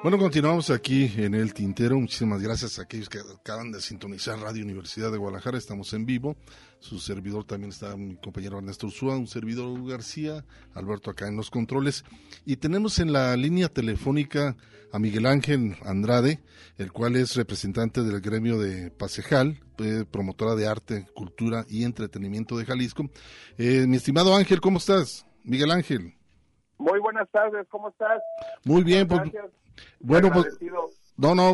Bueno, continuamos aquí en el Tintero. Muchísimas gracias a aquellos que acaban de sintonizar Radio Universidad de Guadalajara. Estamos en vivo. Su servidor también está mi compañero Ernesto Ursúa, un servidor García, Alberto acá en los controles. Y tenemos en la línea telefónica a Miguel Ángel Andrade, el cual es representante del gremio de Pasejal, eh, promotora de arte, cultura y entretenimiento de Jalisco. Eh, mi estimado Ángel, ¿cómo estás? Miguel Ángel. Muy buenas tardes, ¿cómo estás? Muy bien, pues, bueno, pues, no, no,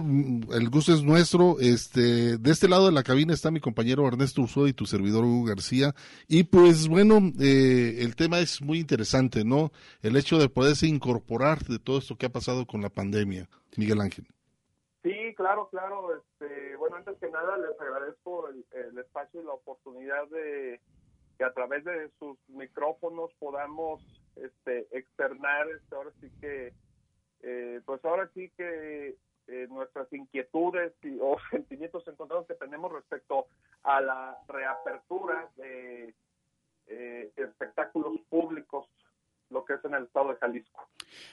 el gusto es nuestro. Este, de este lado de la cabina está mi compañero Ernesto Ursúa y tu servidor Hugo García. Y pues bueno, eh, el tema es muy interesante, ¿no? El hecho de poderse incorporar de todo esto que ha pasado con la pandemia. Miguel Ángel. Sí, claro, claro. Este, bueno, antes que nada les agradezco el, el espacio y la oportunidad de que a través de sus micrófonos podamos este, externar, este, ahora sí que eh, pues ahora sí que eh, nuestras inquietudes y, o sentimientos encontrados que tenemos respecto a la reapertura de eh, espectáculos públicos lo que es en el estado de Jalisco.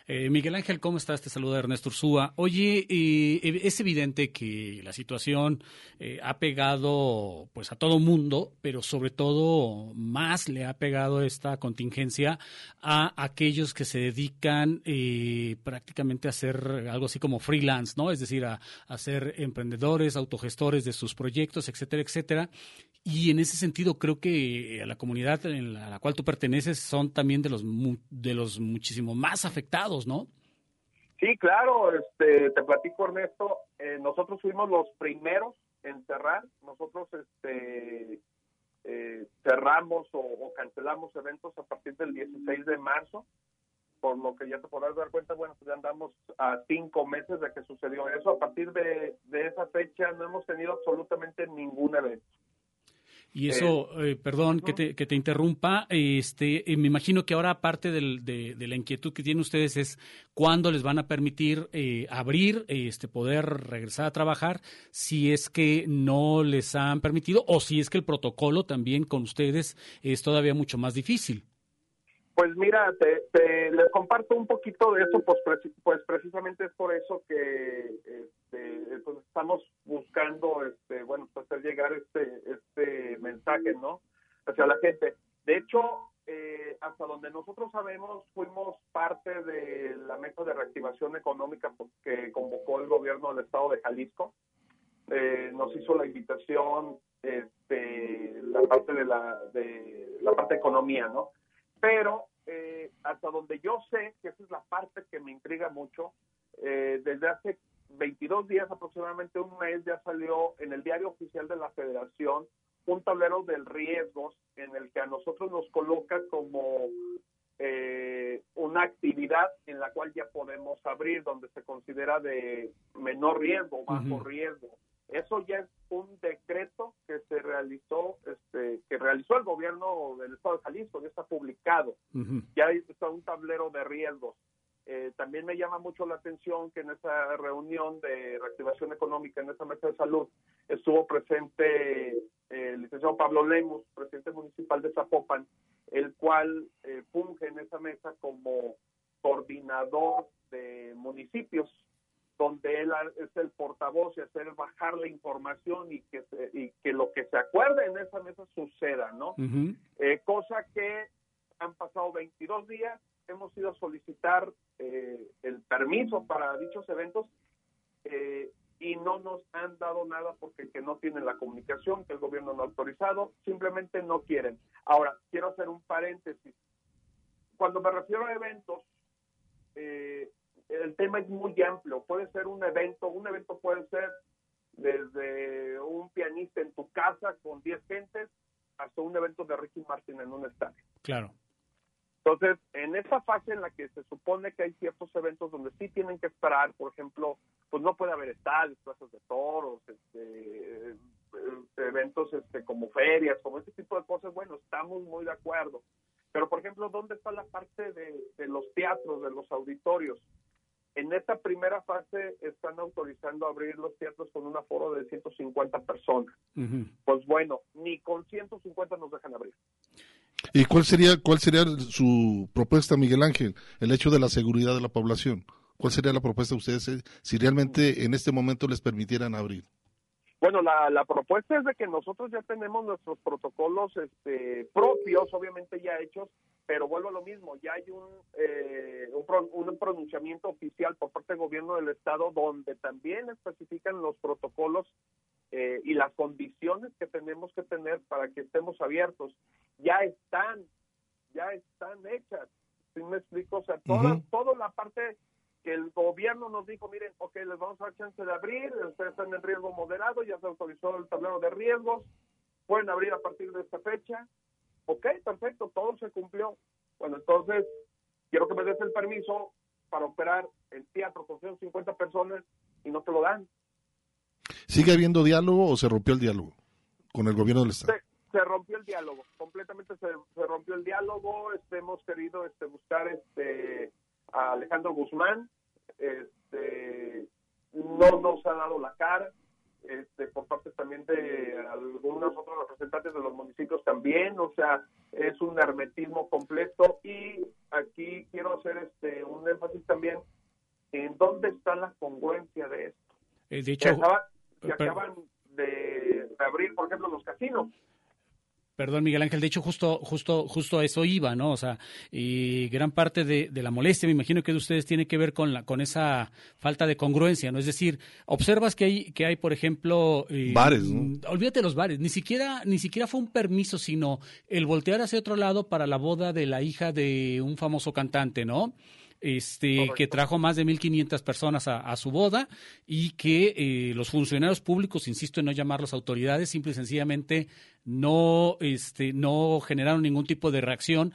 Eh, Miguel Ángel, ¿cómo estás? Te saluda Ernesto Ursúa. Oye, eh, es evidente que la situación eh, ha pegado pues a todo mundo, pero sobre todo más le ha pegado esta contingencia a aquellos que se dedican prácticamente a ser algo así como freelance, ¿no? Es decir, a, a ser emprendedores, autogestores de sus proyectos, etcétera, etcétera. Y en ese sentido creo que a la comunidad en la, a la cual tú perteneces son también de los de los muchísimo más afectados, ¿no? Sí, claro, este, te platico Ernesto, eh, nosotros fuimos los primeros en cerrar, nosotros este, eh, cerramos o, cancelamos eventos a partir del 16 de marzo, por lo que ya te podrás dar cuenta, bueno, pues ya andamos a cinco meses de que sucedió eso, a partir de, de esa fecha no hemos tenido absolutamente ningún evento. Y eso, eh, perdón que te, que te interrumpa, este, me imagino que ahora aparte del, de, la inquietud que tienen ustedes es cuándo les van a permitir eh, abrir, este, poder regresar a trabajar, si es que no les han permitido o si es que el protocolo también con ustedes es todavía mucho más difícil. Pues mira, te, les comparto un poquito de eso, pues, pues precisamente es por eso que este, pues estamos buscando, este, bueno, pues hacer llegar este, este mensaje, ¿no? Hacia la gente. De hecho, eh, hasta donde nosotros sabemos, fuimos parte de la meta de reactivación económica que convocó el gobierno del estado de Jalisco. Eh, nos hizo la invitación, este, la parte de la, de la parte de economía, ¿no? Pero eh, hasta donde yo sé, que esa es la parte que me intriga mucho, eh, desde hace 22 días, aproximadamente un mes, ya salió en el diario oficial de la federación un tablero del riesgos en el que a nosotros nos coloca como eh, una actividad en la cual ya podemos abrir, donde se considera de menor riesgo, bajo riesgo. Eso ya es un decreto que se realizó, este, que realizó el gobierno del Estado de Jalisco, ya está publicado, ya está un tablero de riesgos. Eh, también me llama mucho la atención que en esa reunión de reactivación económica, en esa mesa de salud, estuvo presente eh, el licenciado Pablo Lemus, presidente municipal de Zapopan, el cual eh, funge en esa mesa como coordinador de municipios donde él es el portavoz y hacer bajar la información y que, y que lo que se acuerde en esa mesa suceda, ¿no? Eh, cosa que han pasado 22 días, hemos ido a solicitar eh, el permiso para dichos eventos eh, y no nos han dado nada porque que no tienen la comunicación, que el gobierno no ha autorizado, simplemente no quieren. Ahora, quiero hacer un paréntesis. Cuando me refiero a eventos, eh, el tema es muy amplio. Puede ser un evento, un evento puede ser desde un pianista en tu casa con 10 gentes hasta un evento de Ricky Martin en un estadio. Claro. Entonces, en esa fase en la que se supone que hay ciertos eventos donde sí tienen que esperar, por ejemplo, pues no puede haber estadios, plazas de toros, este, eh, eventos este, como ferias, como ese tipo de cosas, bueno, estamos muy de acuerdo. Pero, por ejemplo, ¿dónde está la parte de, de los teatros, de los auditorios? En esta primera fase están autorizando abrir los teatros con un aforo de 150 personas. Pues bueno, ni con 150 nos dejan abrir. ¿Y cuál sería cuál sería su propuesta, Miguel Ángel? El hecho de la seguridad de la población. ¿Cuál sería la propuesta de ustedes eh, si realmente en este momento les permitieran abrir? Bueno, la, la propuesta es de que nosotros ya tenemos nuestros protocolos este, propios, obviamente ya hechos, pero vuelvo a lo mismo, ya hay un, eh, un, un, pronunciamiento oficial por parte del gobierno del estado donde también especifican los protocolos eh, y las condiciones que tenemos que tener para que estemos abiertos. Ya están, ya están hechas. ¿Sí me explico? O sea, toda, toda la parte que el gobierno nos dijo, miren, ok, les vamos a dar chance de abrir, ustedes están en riesgo moderado, ya se autorizó el tablero de riesgos, pueden abrir a partir de esta fecha. Ok, perfecto, todo se cumplió. Bueno, entonces, quiero que me des el permiso para operar el teatro con 150 personas y no te lo dan. ¿Sigue habiendo diálogo o se rompió el diálogo con el gobierno del Estado? Se, rompió el diálogo, completamente se, se rompió el diálogo. Este, hemos querido este, buscar este, a Alejandro Guzmán, este, no nos ha dado la cara, este, por parte también de algunos otros representantes de los municipios también, o sea, es un hermetismo completo y aquí quiero hacer este un énfasis también en dónde está la congruencia de esto. Eh, de hecho, que acaban de abrir, por ejemplo, los casinos Perdón, Miguel Ángel, de hecho justo, justo, justo a eso iba, ¿no? O sea, y gran parte de, la molestia, me imagino que de ustedes tiene que ver con la, con esa falta de congruencia, ¿no? Es decir, observas que hay, que hay, por ejemplo, eh, bares, ¿no? Olvídate los bares, ni siquiera, ni siquiera fue un permiso, sino el voltear hacia otro lado para la boda de la hija de un famoso cantante, ¿no? Este, que trajo más de 1.500 personas a, su boda y que eh, los funcionarios públicos, insisto en no llamarlos autoridades, simple y sencillamente no, este, no generaron ningún tipo de reacción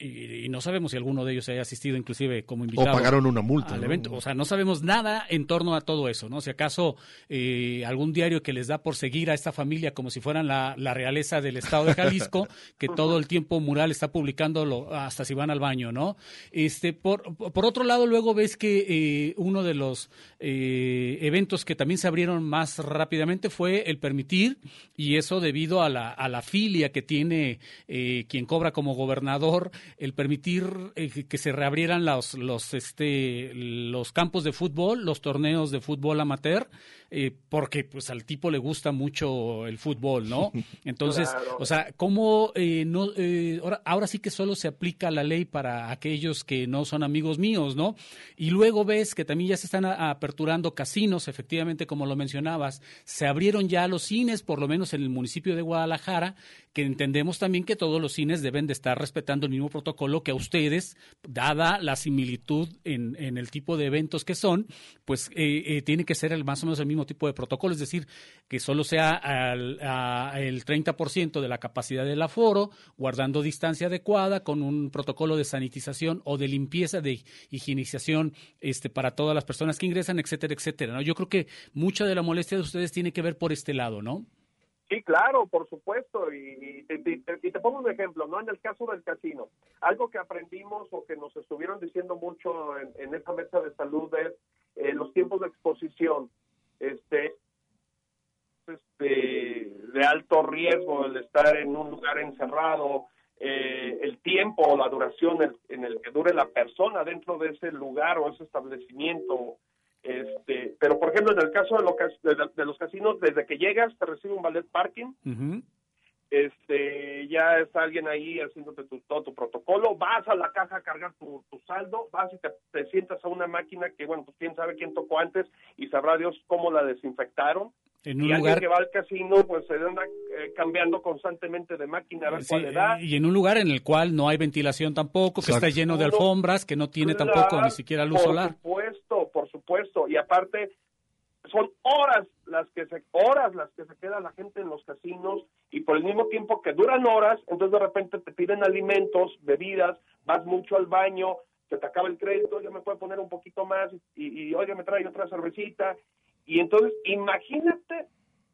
y, no sabemos si alguno de ellos haya asistido inclusive como invitado. O pagaron una multa. Al evento. O sea, no sabemos nada en torno a todo eso, ¿no? Si acaso eh, algún diario que les da por seguir a esta familia como si fueran la, realeza del estado de Jalisco, que todo el tiempo Mural está publicando hasta si van al baño, ¿no? Este, por, por otro lado, luego ves que eh, uno de los eh, eventos que también se abrieron más rápidamente fue el permitir, y eso debido a la, a la filia que tiene quien cobra como gobernador el permitir eh, que se reabrieran los, los, este, los campos de fútbol, los torneos de fútbol amateur, eh, porque pues al tipo le gusta mucho el fútbol, ¿no? Entonces, o sea, ¿cómo eh, no, ahora, ahora sí que solo se aplica la ley para aquellos que no son amigos míos, ¿no? Y luego ves que también ya se están aperturando casinos, efectivamente, como lo mencionabas, se abrieron ya los cines, por lo menos en el municipio de Guadalajara, que entendemos también que todos los cines deben de estar respetando el mismo protocolo que a ustedes, dada la similitud en, en el tipo de eventos que son, pues eh, eh, tiene que ser el, más o menos el mismo tipo de protocolo, es decir, que solo sea al, el 30% de la capacidad del aforo, guardando distancia adecuada, con un protocolo de sanitización o de limpieza, de higienización este, para todas las personas que ingresan, etcétera, etcétera. ¿no? Yo creo que mucha de la molestia de ustedes tiene que ver por este lado, ¿no? Sí, claro, por supuesto. Y, te pongo un ejemplo, ¿no? En el caso del casino, algo que aprendimos o que nos estuvieron diciendo mucho en, en esta mesa de salud es eh, los tiempos de exposición. Este, este, de alto riesgo el estar en un lugar encerrado, eh, el tiempo o la duración en el que dure la persona dentro de ese lugar o ese establecimiento este, pero por ejemplo, en el caso de, de, los casinos, desde que llegas te recibe un ballet parking. Este, ya está alguien ahí haciéndote todo tu protocolo, vas a la caja a cargar tu, saldo, vas y te, sientas a una máquina que, bueno, pues quién sabe quién tocó antes y sabrá Dios cómo la desinfectaron. En un y lugar... alguien que va al casino, pues se anda eh, cambiando constantemente de máquina a ver cuál le da. Y en un lugar en el cual no hay ventilación tampoco, que está lleno de alfombras, que no tiene tampoco ni siquiera luz solar. Por supuesto, por supuesto. Y aparte, son horas las que se, horas las que se queda la gente en los casinos y por el mismo tiempo que duran horas, entonces de repente te piden alimentos, bebidas, vas mucho al baño, se te acaba el crédito, ya me puede poner un poquito más y, y oye, me trae otra cervecita. Y entonces, imagínate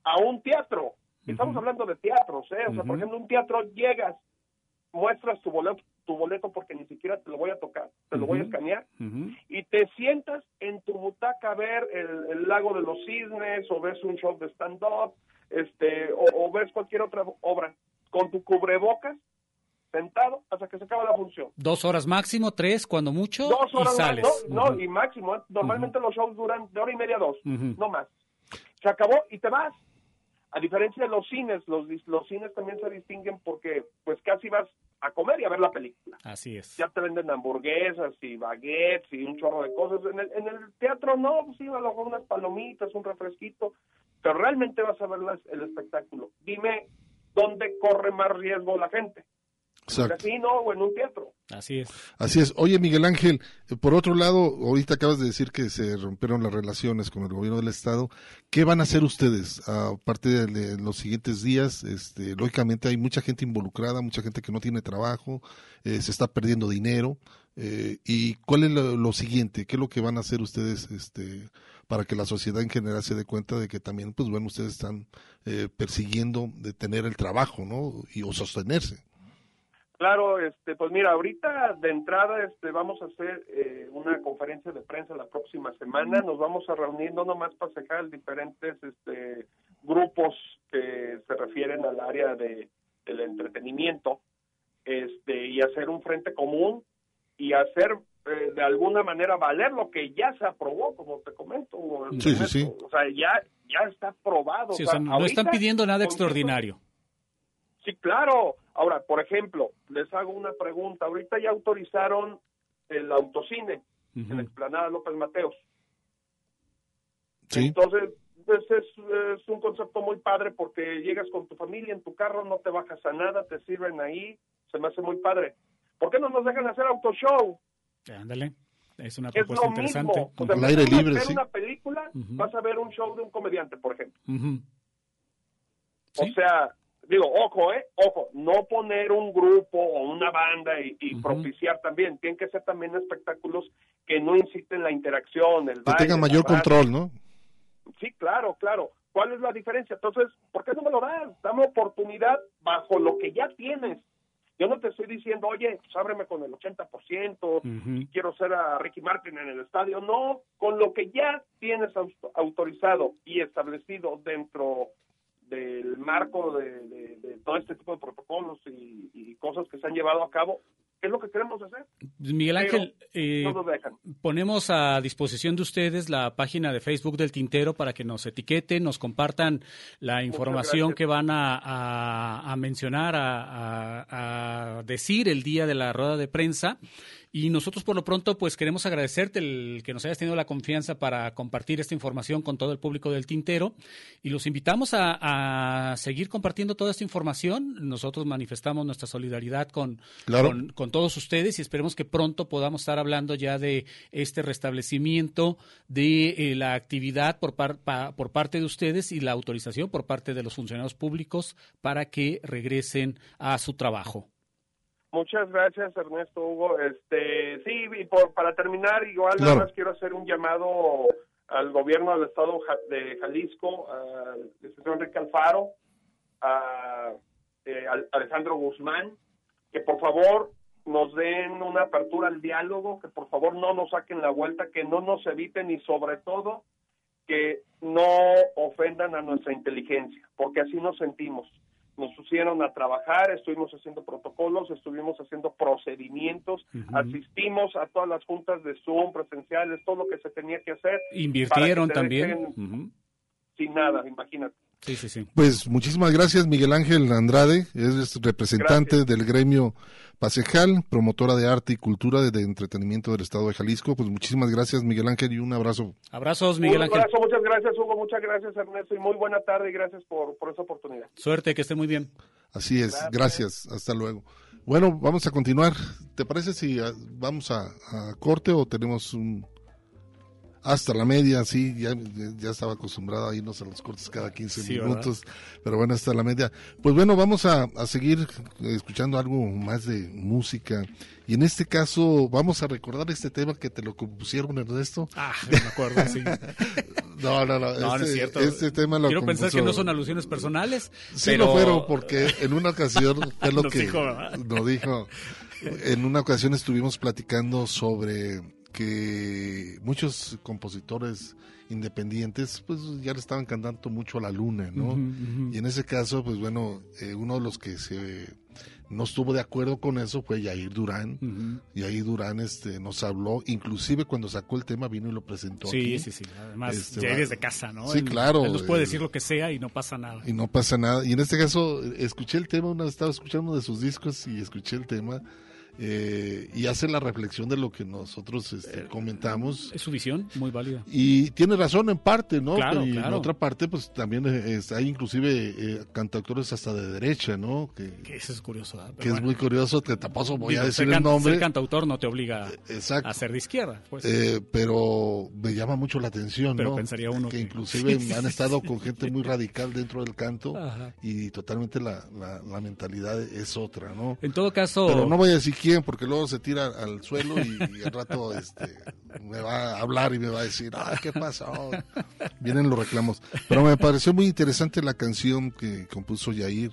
a un teatro. Estamos hablando de teatros, ¿eh? O sea, por ejemplo, un teatro llegas, muestras tu boleto, tu boleto porque ni siquiera te lo voy a tocar, te lo voy a escanear, y te sientas en tu butaca a ver el, lago de los cisnes, o ves un show de stand-up, este, o, ves cualquier otra obra, con tu cubrebocas, sentado hasta que se acaba la función. Dos horas máximo, tres cuando mucho, dos horas y sales. no, no, y máximo, ¿eh? normalmente los shows duran de hora y media, dos, no más. Se acabó y te vas. A diferencia de los cines, los, los cines también se distinguen porque pues casi vas a comer y a ver la película. Así es. Ya te venden hamburguesas y baguettes y un chorro de cosas. En el, en el teatro no, pues sí, a lo mejor unas palomitas, un refresquito, pero realmente vas a ver el espectáculo. Dime dónde corre más riesgo la gente. Exacto. o en un teatro. Así es. Así es. Oye, Miguel Ángel, eh, por otro lado, ahorita acabas de decir que se rompieron las relaciones con el gobierno del Estado. ¿Qué van a hacer ustedes a partir de los siguientes días? Este, lógicamente hay mucha gente involucrada, mucha gente que no tiene trabajo, eh, se está perdiendo dinero. Eh, ¿Y cuál es lo, siguiente? ¿Qué es lo que van a hacer ustedes este, para que la sociedad en general se dé cuenta de que también, pues bueno, ustedes están persiguiendo de tener el trabajo, ¿no? Y o sostenerse. Claro, este, pues mira, ahorita de entrada este, vamos a hacer eh, una conferencia de prensa la próxima semana. Nos vamos a reunir no nomás para sacar diferentes este, grupos que se refieren al área de, del entretenimiento este, y hacer un frente común y hacer eh, de alguna manera valer lo que ya se aprobó, como te comento. Sí, sí, sí. O sea, ya, ya está aprobado. no están pidiendo nada extraordinario. Sí, claro. Ahora, por ejemplo, les hago una pregunta. Ahorita ya autorizaron el autocine en la explanada López Mateos. Sí. Entonces, pues es, un concepto muy padre porque llegas con tu familia en tu carro, no te bajas a nada, te sirven ahí, se me hace muy padre. ¿Por qué no nos dejan hacer autoshow? Ándale, es una propuesta interesante. Mismo. O sea, aire libre, sí. una película, vas a ver un show de un comediante, por ejemplo. O sea, digo, ojo, eh, ojo, no poner un grupo o una banda y, propiciar también, tienen que ser también espectáculos que no inciten la interacción, el que tengan mayor control, ¿no? Sí, claro, claro. ¿Cuál es la diferencia? Entonces, ¿por qué no me lo das? Dame oportunidad bajo lo que ya tienes. Yo no te estoy diciendo, oye, pues ábreme con el 80%, quiero ser a Ricky Martin en el estadio. No, con lo que ya tienes autorizado y establecido dentro del marco de, todo este tipo de protocolos y, cosas que se han llevado a cabo, es lo que queremos hacer. Miguel Ángel, eh, ponemos a disposición de ustedes la página de Facebook del Tintero para que nos etiqueten, nos compartan la información que van a, mencionar, a, decir el día de la rueda de prensa y nosotros por lo pronto pues queremos agradecerte el que nos hayas tenido la confianza para compartir esta información con todo el público del Tintero y los invitamos a, seguir compartiendo toda esta información. Nosotros manifestamos nuestra solidaridad con, con, todos ustedes y esperemos que pronto podamos estar hablando ya de este restablecimiento de eh, la actividad por, por parte de ustedes y la autorización por parte de los funcionarios públicos para que regresen a su trabajo. Muchas gracias, Ernesto Hugo. Este, sí, y por, para terminar, igual nada más quiero hacer un llamado al gobierno del estado de Jalisco, al licenciado Enrique Alfaro, a, eh, Alejandro Guzmán, que por favor nos den una apertura al diálogo, que por favor no nos saquen la vuelta, que no nos eviten y sobre todo que no ofendan a nuestra inteligencia, porque así nos sentimos nos pusieron a trabajar, estuvimos haciendo protocolos, estuvimos haciendo procedimientos, asistimos a todas las juntas de Zoom presenciales, todo lo que se tenía que hacer. Invirtieron también. Sin nada, imagínate. Sí, sí, sí. Pues muchísimas gracias, Miguel Ángel Andrade, es representante del gremio Pasejal, promotora de arte y cultura de, entretenimiento del Estado de Jalisco. Pues muchísimas gracias, Miguel Ángel, y un abrazo. Abrazos, Miguel Ángel. Un abrazo, muchas gracias, Hugo, muchas gracias, Ernesto, y muy buena tarde y gracias por, por esa oportunidad. Suerte, que esté muy bien. Así es, gracias, hasta luego. Bueno, vamos a continuar. ¿Te parece si ah, vamos a corte o tenemos un Hasta la media, sí, ya, ya estaba acostumbrado a irnos a los cortes cada 15 minutos, pero bueno, hasta la media. Pues bueno, vamos a, a seguir escuchando algo más de música. Y en este caso vamos a recordar este tema que te lo compusieron, Ernesto. Ah, me acuerdo, sí. no, no, no. No, este, no es cierto. Este tema lo Quiero compuso... pensar que no son alusiones personales. Sí pero... lo fueron, porque en una ocasión es lo Nos que dijo, nos dijo. En una ocasión estuvimos platicando sobre que muchos compositores independientes pues ya le estaban cantando mucho a la luna, ¿no? Y en ese caso, pues bueno, eh, uno de los que se no estuvo de acuerdo con eso fue Yair Durán. Ujú. Yair Durán este, nos habló, inclusive cuando sacó el tema vino y lo presentó. Sí, aquí. sí, sí. Además, Este, ya va- eres de casa, ¿no? Sí, Él- claro. Él nos puede decir lo que sea y no pasa nada. y no pasa nada. Y en este caso, escuché el tema, una vez estaba escuchando uno de sus discos y escuché el tema. Eh, y hace la reflexión de lo que nosotros este, comentamos. Es su visión, muy válida. Y tiene razón en parte, ¿no? Claro, y en otra parte, pues también eh, es- hay inclusive eh, cantautores hasta de derecha, ¿no? Que, Que eso es curioso. que es muy curioso, que tampoco voy Digo, a decir el nombre. Ser cantautor no te obliga Exacto. a ser de izquierda. Pues. Eh, pero me llama mucho la atención, Pero ¿no? pensaría uno que, que- inclusive han estado con gente muy radical dentro del canto Ajá. y totalmente la, la, la mentalidad es otra, ¿no? En todo caso. Pero no voy a decir quién, porque luego se tira al suelo y, y al rato este, me va a hablar y me va a decir, ah, ¿qué pasó? Vienen los reclamos. Pero me pareció muy interesante la canción que compuso Yair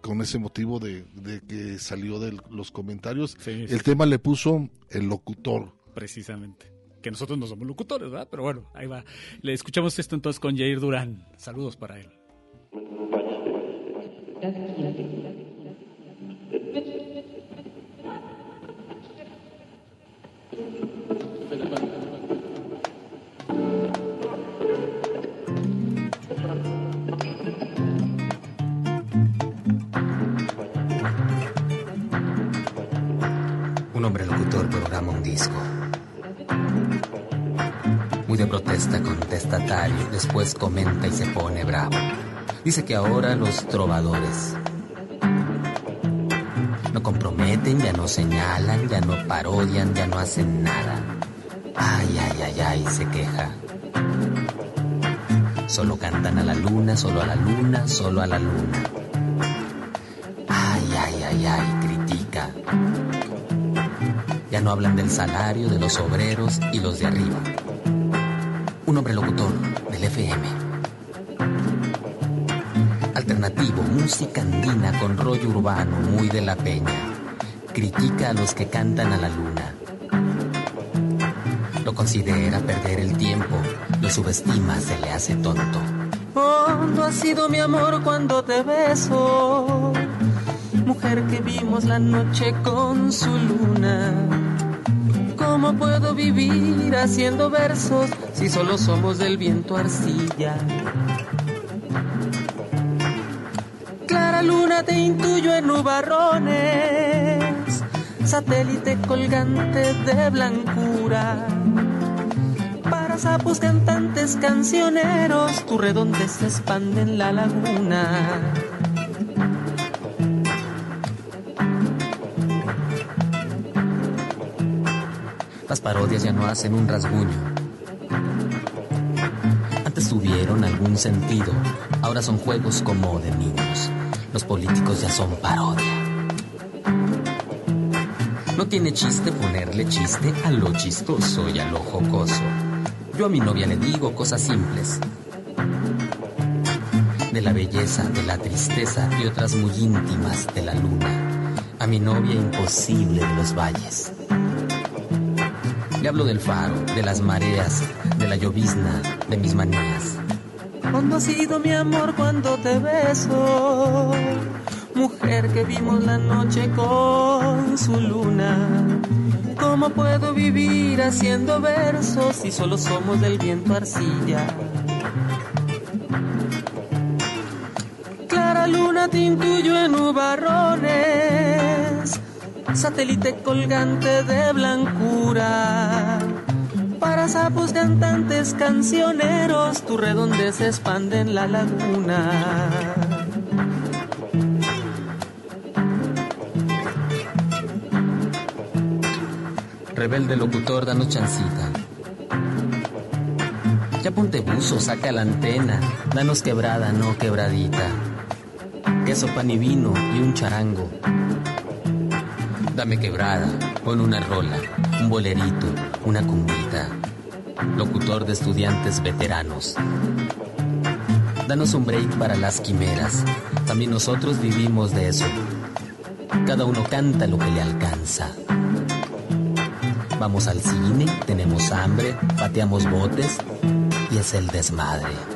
con ese motivo de, de que salió de los comentarios. Sí, El sí. tema le puso el locutor. Precisamente. Que nosotros no somos locutores, ¿verdad? Pero bueno, ahí va. Le escuchamos esto entonces con Jair Durán. Saludos para él. Un hombre locutor programa un disco. Muy de protesta contestatario, después comenta y se pone bravo. Dice que ahora los trovadores no comprometen, ya no señalan, ya no parodian, ya no hacen nada. Ay, ay, ay, ay, se queja. Solo cantan a la luna, solo a la luna, solo a la luna. Ay, ay, ay, ay, critica. Ya no hablan del salario de los obreros y los de arriba. Un hombre locutor del FM. Alternativo, música andina con rollo urbano, muy de la peña. Critica a los que cantan a la luna. Lo considera perder el tiempo, lo subestima, se le hace tonto. Hondo ha sido mi amor cuando te beso, mujer que vimos la noche con su luna. ¿Cómo puedo vivir haciendo versos si solo somos del viento arcilla? Clara luna te intuyo en nubarrones, satélite colgante de blancura. Para sapos cantantes cancioneros, tu redondez se expande en la laguna. Las parodias ya no hacen un rasguño. Antes tuvieron algún sentido, ahora son juegos como de niños. Los políticos ya son parodia. No tiene chiste ponerle chiste a lo chistoso y a lo jocoso. Yo a mi novia le digo cosas simples. De la belleza, de la tristeza y otras muy íntimas de la luna. A mi novia imposible de los valles. Le hablo del faro, de las mareas, de la llovizna, de mis manías. Hondo ha sido mi amor cuando te beso, mujer que vimos la noche con su luna. ¿Cómo puedo vivir haciendo versos si solo somos del viento arcilla? Clara luna te intuyo en nubarrones, satélite colgante de blancura. Para sapos cantantes cancioneros, tu redondez expande en la laguna. Rebelde locutor, danos chancita. Ya ponte buzo, saca la antena, danos quebrada, no quebradita. Queso, pan y vino y un charango. Dame quebrada, pon una rola, un bolerito, una cumbita. Locutor de estudiantes veteranos. Danos un break para las quimeras. También nosotros vivimos de eso. Cada uno canta lo que le alcanza. Vamos al cine, tenemos hambre, pateamos botes y es el desmadre.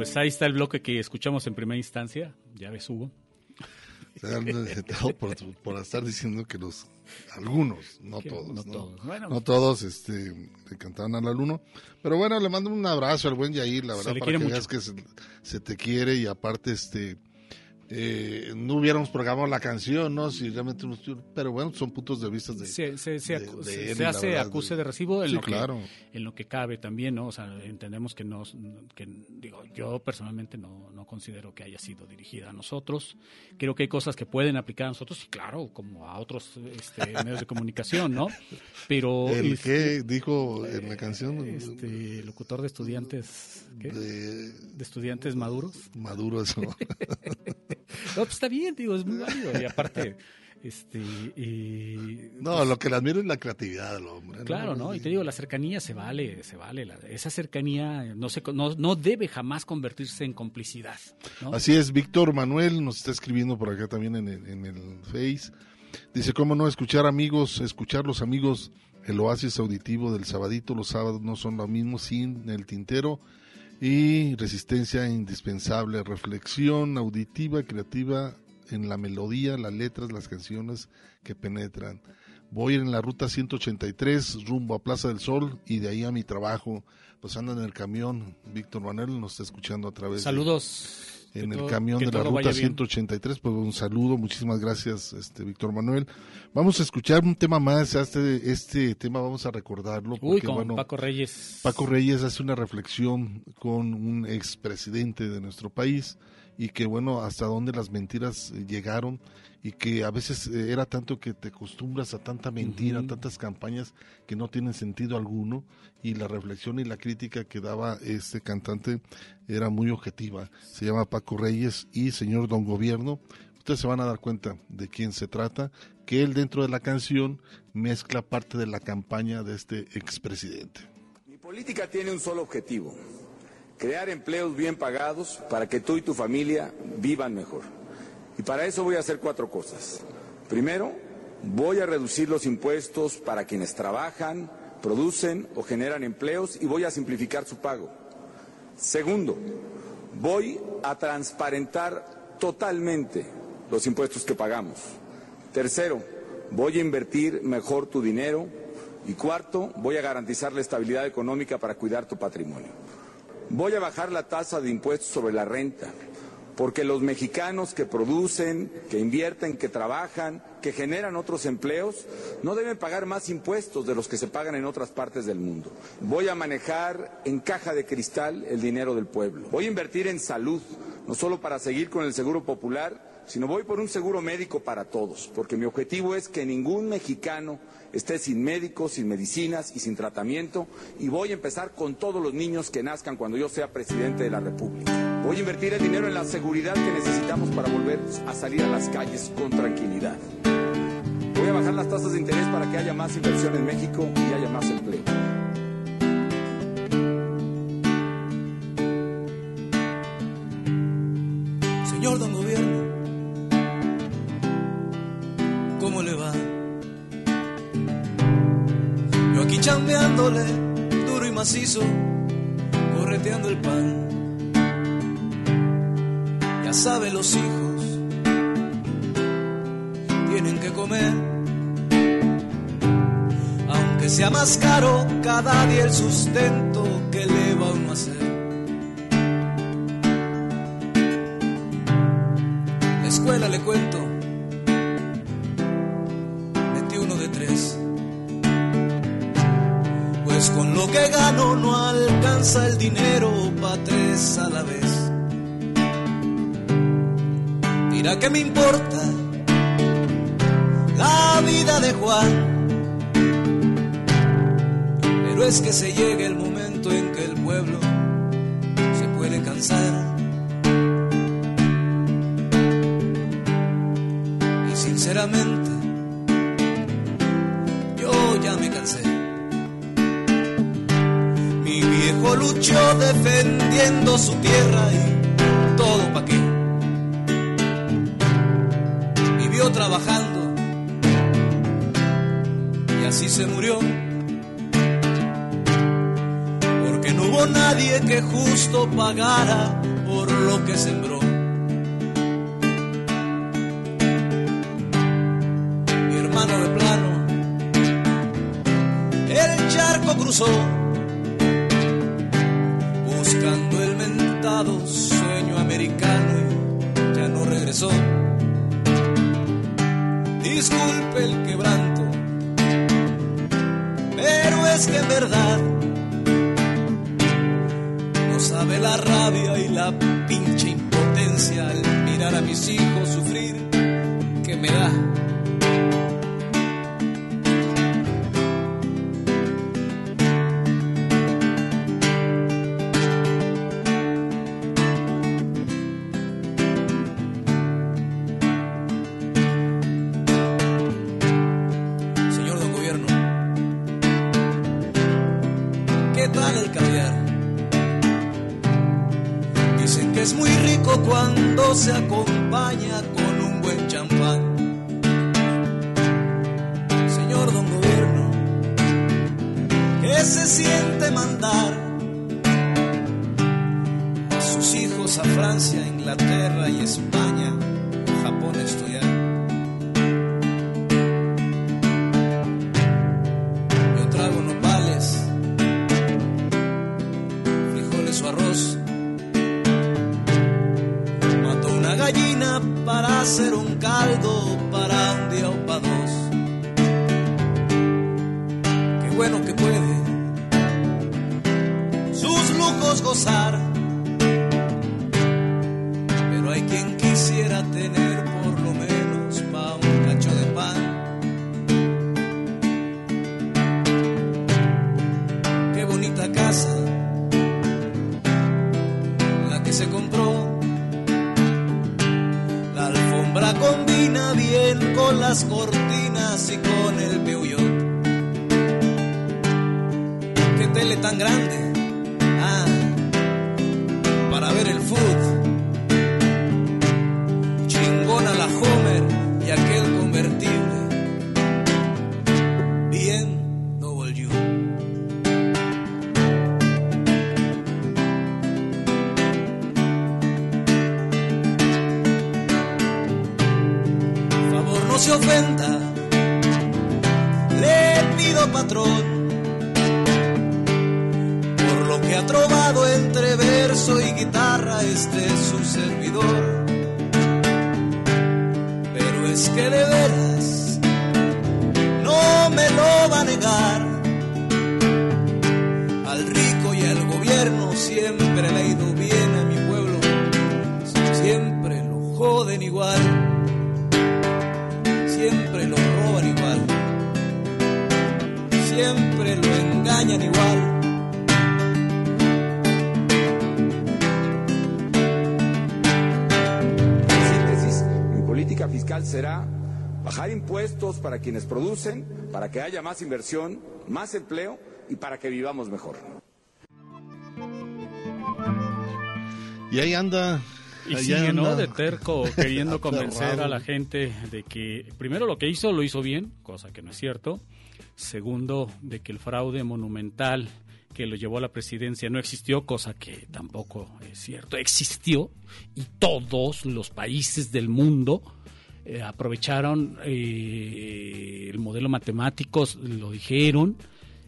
Pues ahí está el bloque que escuchamos en primera instancia. Ya ves, Hugo. por, por, estar diciendo que los algunos, no todos, no, todos, no todos este, le cantaban al alumno, pero bueno, le mando un abrazo al buen Yair, la verdad, para que mucho. veas que se, te quiere y aparte este eh, no hubiéramos programado la canción, ¿no? Si realmente pero bueno, son puntos de vista de se, se, se, hace acuse de recibo en lo que en lo que cabe también, ¿no? O sea, entendemos que no que digo, yo personalmente no, no considero que haya sido dirigida a nosotros. Creo que hay cosas que pueden aplicar a nosotros, y claro, como a otros este, medios de comunicación, ¿no? Pero el que dijo en la canción este locutor de estudiantes De, estudiantes maduros. Maduros. ¿no? No, pues está bien, digo, es muy válido. Y aparte, este. Y, no, pues lo que le admiro es la creatividad del hombre. Claro, ¿no? Y te digo, la cercanía se vale, se vale. esa cercanía no, se, no, no debe jamás convertirse en complicidad. Así es, Víctor Manuel nos está escribiendo por acá también en el, en el Face. Dice, ¿cómo no escuchar amigos, escuchar los amigos, el oasis auditivo del sabadito? Los sábados no son lo mismo sin el tintero y resistencia indispensable, reflexión auditiva, creativa en la melodía, las letras, las canciones que penetran. Voy en la ruta 183 rumbo a Plaza del Sol y de ahí a mi trabajo. Pues anda en el camión. Víctor Manuel nos está escuchando a través. Saludos en el camión de la ruta 183. Pues un saludo, muchísimas gracias, este Víctor Manuel. Vamos a escuchar un tema más, este, este tema vamos a recordarlo. Porque, con Paco Reyes. Paco Reyes hace una reflexión con un expresidente de nuestro país y que bueno, hasta dónde las mentiras llegaron y que a veces eh, era tanto que te acostumbras a tanta mentira, tantas campañas que no tienen sentido alguno y la reflexión y la crítica que daba este cantante era muy objetiva. Se llama Paco Reyes y Señor Don Gobierno. Ustedes se van a dar cuenta de quién se trata, que él dentro de la canción mezcla parte de la campaña de este expresidente. Mi política tiene un solo objetivo, crear empleos bien pagados para que tú y tu familia vivan mejor. Y para eso voy a hacer cuatro cosas. Primero, voy a reducir los impuestos para quienes trabajan, producen o generan empleos y voy a simplificar su pago. Segundo, voy a transparentar totalmente los impuestos que pagamos. Tercero, voy a invertir mejor tu dinero. Y cuarto, voy a garantizar la estabilidad económica para cuidar tu patrimonio. Voy a bajar la tasa de impuestos sobre la renta porque los mexicanos que producen, que invierten, que trabajan, que generan otros empleos, no deben pagar más impuestos de los que se pagan en otras partes del mundo. Voy a manejar en caja de cristal el dinero del pueblo. Voy a invertir en salud, no solo para seguir con el seguro popular, sino voy por un seguro médico para todos, porque mi objetivo es que ningún mexicano esté sin médicos, sin medicinas y sin tratamiento, y voy a empezar con todos los niños que nazcan cuando yo sea presidente de la República. Voy a invertir el dinero en la seguridad que necesitamos para volver a salir a las calles con tranquilidad. Voy a bajar las tasas de interés para que haya más inversión en México y haya más empleo. Duro y macizo, correteando el pan. Ya saben los hijos, tienen que comer. Aunque sea más caro cada día el sustento Mira que me importa las cortinas para que haya más inversión, más empleo y para que vivamos mejor. Y ahí anda. Y ahí sigue, ¿no? De terco, queriendo convencer a la gente de que, primero, lo que hizo, lo hizo bien, cosa que no es cierto. Segundo, de que el fraude monumental que lo llevó a la presidencia no existió, cosa que tampoco es cierto. Existió y todos los países del mundo eh, aprovecharon eh, el modelo matemático, lo dijeron,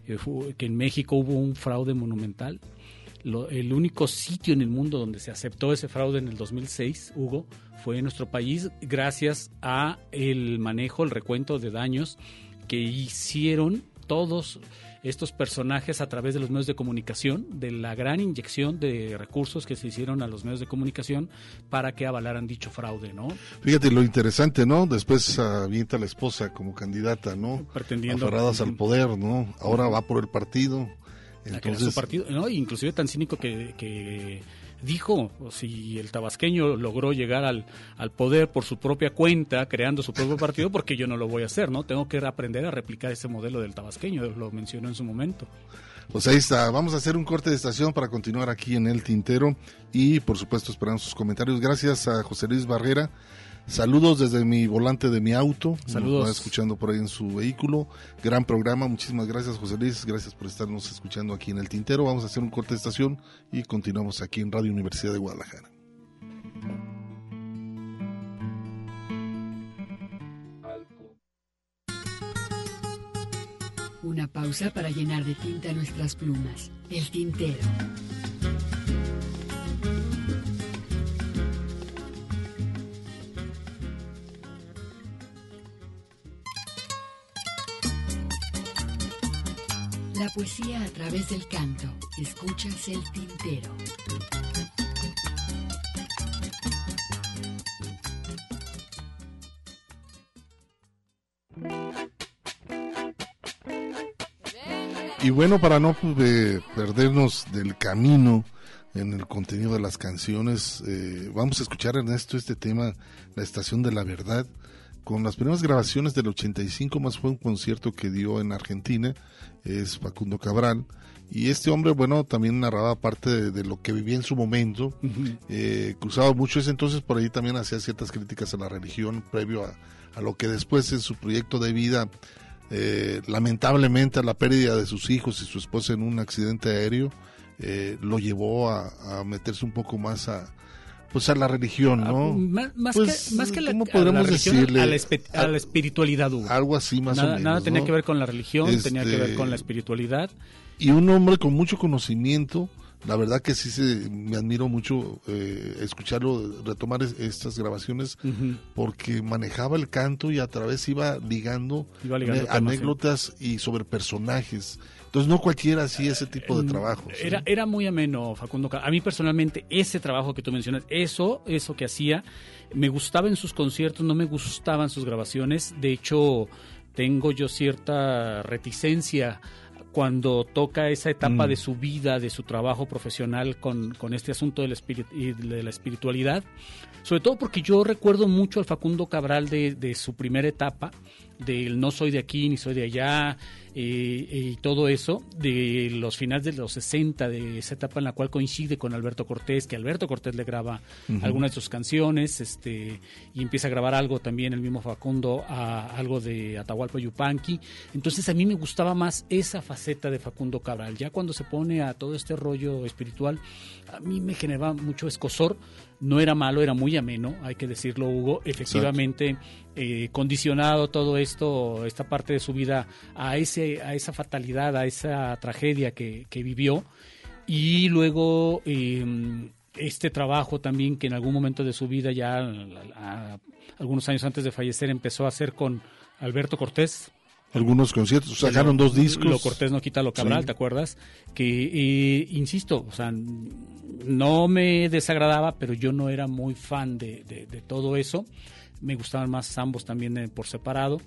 eh, que en México hubo un fraude monumental. El único sitio en el mundo donde se aceptó ese fraude en el 2006, Hugo, fue en nuestro país gracias a el manejo, el recuento de daños que hicieron todos estos personajes a través de los medios de comunicación, de la gran inyección de recursos que se hicieron a los medios de comunicación para que avalaran dicho fraude, ¿no? Fíjate lo interesante, ¿no? Después avienta a la esposa como candidata, ¿no? Pretendiendo- Aferradas al poder, ¿no? Ahora va por el partido. Entonces, su partido, ¿no? Inclusive tan cínico que, que dijo, si el tabasqueño logró llegar al, al poder por su propia cuenta, creando su propio partido, porque yo no lo voy a hacer, ¿no? Tengo que aprender a replicar ese modelo del tabasqueño, lo mencionó en su momento. Pues ahí está, vamos a hacer un corte de estación para continuar aquí en El Tintero y por supuesto esperamos sus comentarios. Gracias a José Luis Barrera. Saludos desde mi volante de mi auto. Saludos. Nos va escuchando por ahí en su vehículo. Gran programa. Muchísimas gracias, José Luis. Gracias por estarnos escuchando aquí en El Tintero. Vamos a hacer un corte de estación y continuamos aquí en Radio Universidad de Guadalajara. Una pausa para llenar de tinta nuestras plumas. El tintero. La poesía a través del canto. Escuchas el tintero. Y bueno, para no eh, perdernos del camino en el contenido de las canciones, eh, vamos a escuchar Ernesto este tema, La Estación de la Verdad, con las primeras grabaciones del 85, más fue un concierto que dio en Argentina, es Facundo Cabral, y este hombre, bueno, también narraba parte de, lo que vivía en su momento, eh, cruzaba mucho ese entonces, por ahí también hacía ciertas críticas a la religión previo a, a lo que después en su proyecto de vida eh, lamentablemente a la pérdida de sus hijos y su esposa en un accidente aéreo eh, lo llevó a, meterse un poco más a pues a la religión, ¿no? Ah, más, pues, que, más que ¿cómo podemos decirle? A la, espiritualidad, Algo así más nada, o menos. Nada tenía que ver con la religión, tenía que ver Este, con la espiritualidad. Y un hombre con mucho conocimiento, la verdad que sí se, me admiro mucho eh, escucharlo, retomar es- estas grabaciones, Ujú. porque manejaba el canto y a través iba ligando, Iba ligando temas, anécdotas y sobre personajes. Entonces no cualquiera hacía ese tipo de trabajo. ¿sí? Era, era muy ameno, Facundo. A mí personalmente, ese trabajo que tú mencionas, eso, eso que hacía, me gustaba en sus conciertos, no me gustaban sus grabaciones. De hecho, tengo yo cierta reticencia cuando toca esa etapa Mm. de su vida, de su trabajo profesional con, con este asunto de la, espiri- y de la espiritualidad. Sobre todo porque yo recuerdo mucho al Facundo Cabral de, de su primera etapa, del no soy de aquí ni soy de allá, eh, y todo eso, de los finales de los 60, de esa etapa en la cual coincide con Alberto Cortés, que Alberto Cortés le graba Ujú. algunas de sus canciones, este, y empieza a grabar algo también el mismo Facundo, a, algo de Atahualpa Yupanqui. Entonces a mí me gustaba más esa faceta de Facundo Cabral. Ya cuando se pone a todo este rollo espiritual, a mí me generaba mucho escosor. No era malo, era muy ameno, hay que decirlo, Hugo. Efectivamente, eh, condicionado todo esto, esta parte de su vida a, ese, a esa fatalidad, a esa tragedia que, que vivió. Y luego eh, este trabajo también que en algún momento de su vida, ya a- a- algunos años antes de fallecer, empezó a hacer con Alberto Cortés. Algunos conciertos, sacaron dos discos. Lo Cortés no quita lo Cabral, Sí. ¿te acuerdas? Que, eh, insisto, o sea, no me desagradaba, pero yo no era muy fan de, de- de todo eso. Me gustaban más ambos también eh, por separado.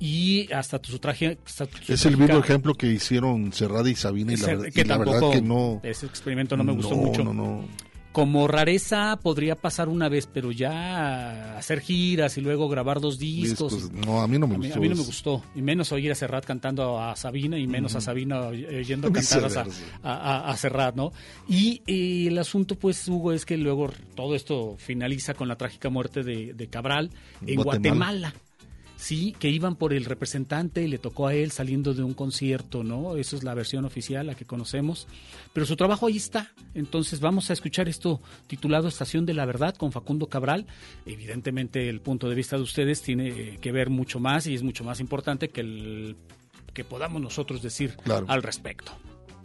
Y hasta su traje... hasta su Es el mismo ejemplo que hicieron Cerrada y Sabina y la, verdad- que y la verdad que no... Ese experimento no me gustó no, mucho. No, no, Como rareza podría pasar una vez, pero ya hacer giras y luego grabar dos discos. Discos, no, a mí no me a mí, gustó a mí no me gustó. Y menos oír a Serrat cantando a Sabina y menos a. Sabina oy- oyendo cantadas a, sí. a, a- a Serrat, ¿no? Y eh, el asunto, pues, Hugo, es que luego todo esto finaliza con la trágica muerte de, de Cabral en Guatemala. Guatemala. Sí, que iban por el representante y le tocó a él saliendo de un concierto, ¿no? Esa es la versión oficial, la que conocemos. Pero su trabajo ahí está. Entonces vamos a escuchar esto titulado Estación de la Verdad con Facundo Cabral. Evidentemente el punto de vista de ustedes tiene eh, que ver mucho más y es mucho más importante que el que podamos nosotros decir Claro. al respecto.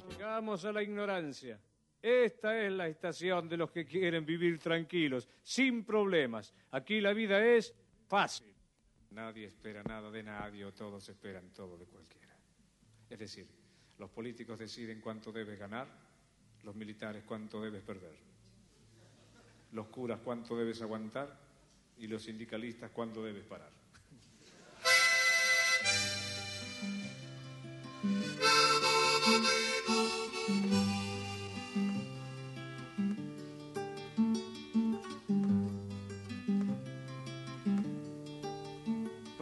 Llegamos a la ignorancia. Esta es la estación de los que quieren vivir tranquilos, sin problemas. Aquí la vida es fácil. Nadie espera nada de nadie o todos esperan todo de cualquiera. Es decir, los políticos deciden cuánto debes ganar, los militares cuánto debes perder, los curas cuánto debes aguantar y los sindicalistas cuánto debes parar.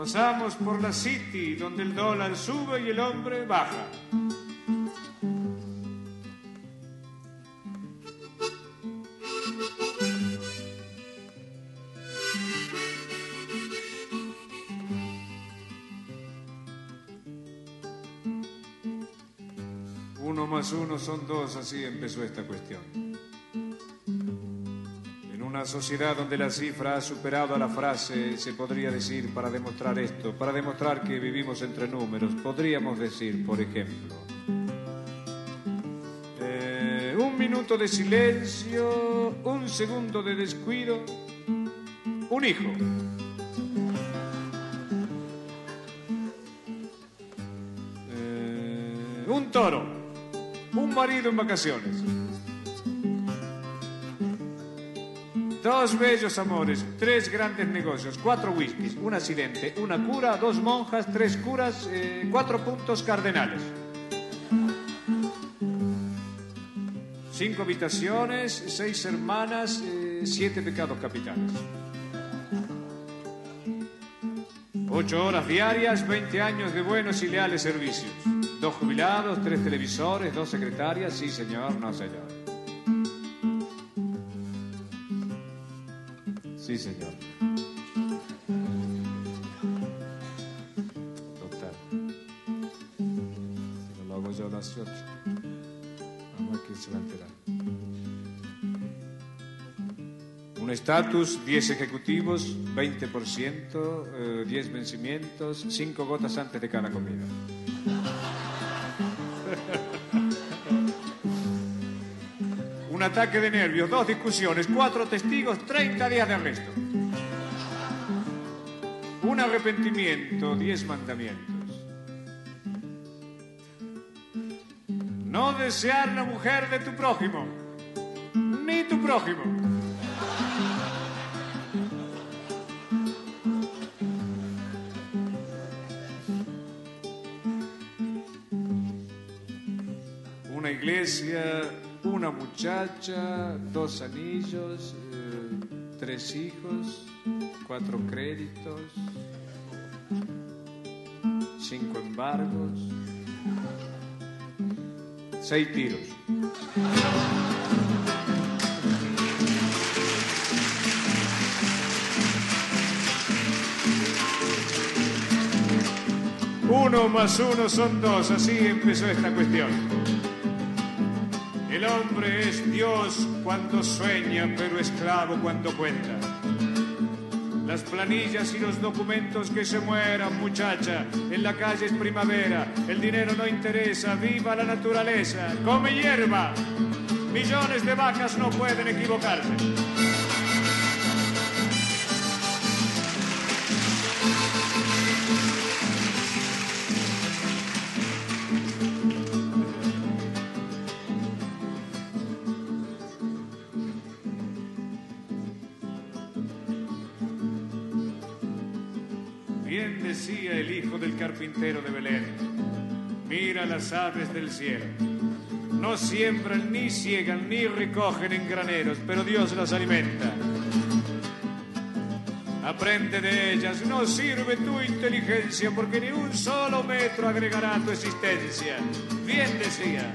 Pasamos por la City, donde el dólar sube y el hombre baja. Uno más uno son dos, así empezó esta cuestión. Una sociedad donde la cifra ha superado a la frase, se podría decir para demostrar esto, para demostrar que vivimos entre números, podríamos decir, por ejemplo, eh, un minuto de silencio, un segundo de descuido, un hijo. Eh, un toro, un marido en vacaciones. Dos bellos amores, tres grandes negocios, cuatro whiskies, un accidente, una cura, dos monjas, tres curas, eh, cuatro puntos cardenales. Cinco habitaciones, seis hermanas, eh, siete pecados capitales. Ocho horas diarias, 20 años de buenos y leales servicios. Dos jubilados, tres televisores, dos secretarias, sí señor, no señor. Estatus, 10 ejecutivos, 20%, eh, 10 vencimientos, 5 gotas antes de cada comida. Un ataque de nervios, dos discusiones, cuatro testigos, 30 días de arresto. Un arrepentimiento, 10 mandamientos. No desear la mujer de tu prójimo, ni tu prójimo. Una muchacha, dos anillos, eh, tres hijos, cuatro créditos, cinco embargos, seis tiros. Uno más uno son dos, así empezó esta cuestión. El hombre es Dios cuando sueña, pero esclavo cuando cuenta. Las planillas y los documentos que se mueran, muchacha. En la calle es primavera, el dinero no interesa, viva la naturaleza, come hierba. Millones de vacas no pueden equivocarse. De Belén, mira las aves del cielo. No siembran, ni ciegan, ni recogen en graneros, pero Dios las alimenta. Aprende de ellas, no sirve tu inteligencia, porque ni un solo metro agregará a tu existencia. Bien decía.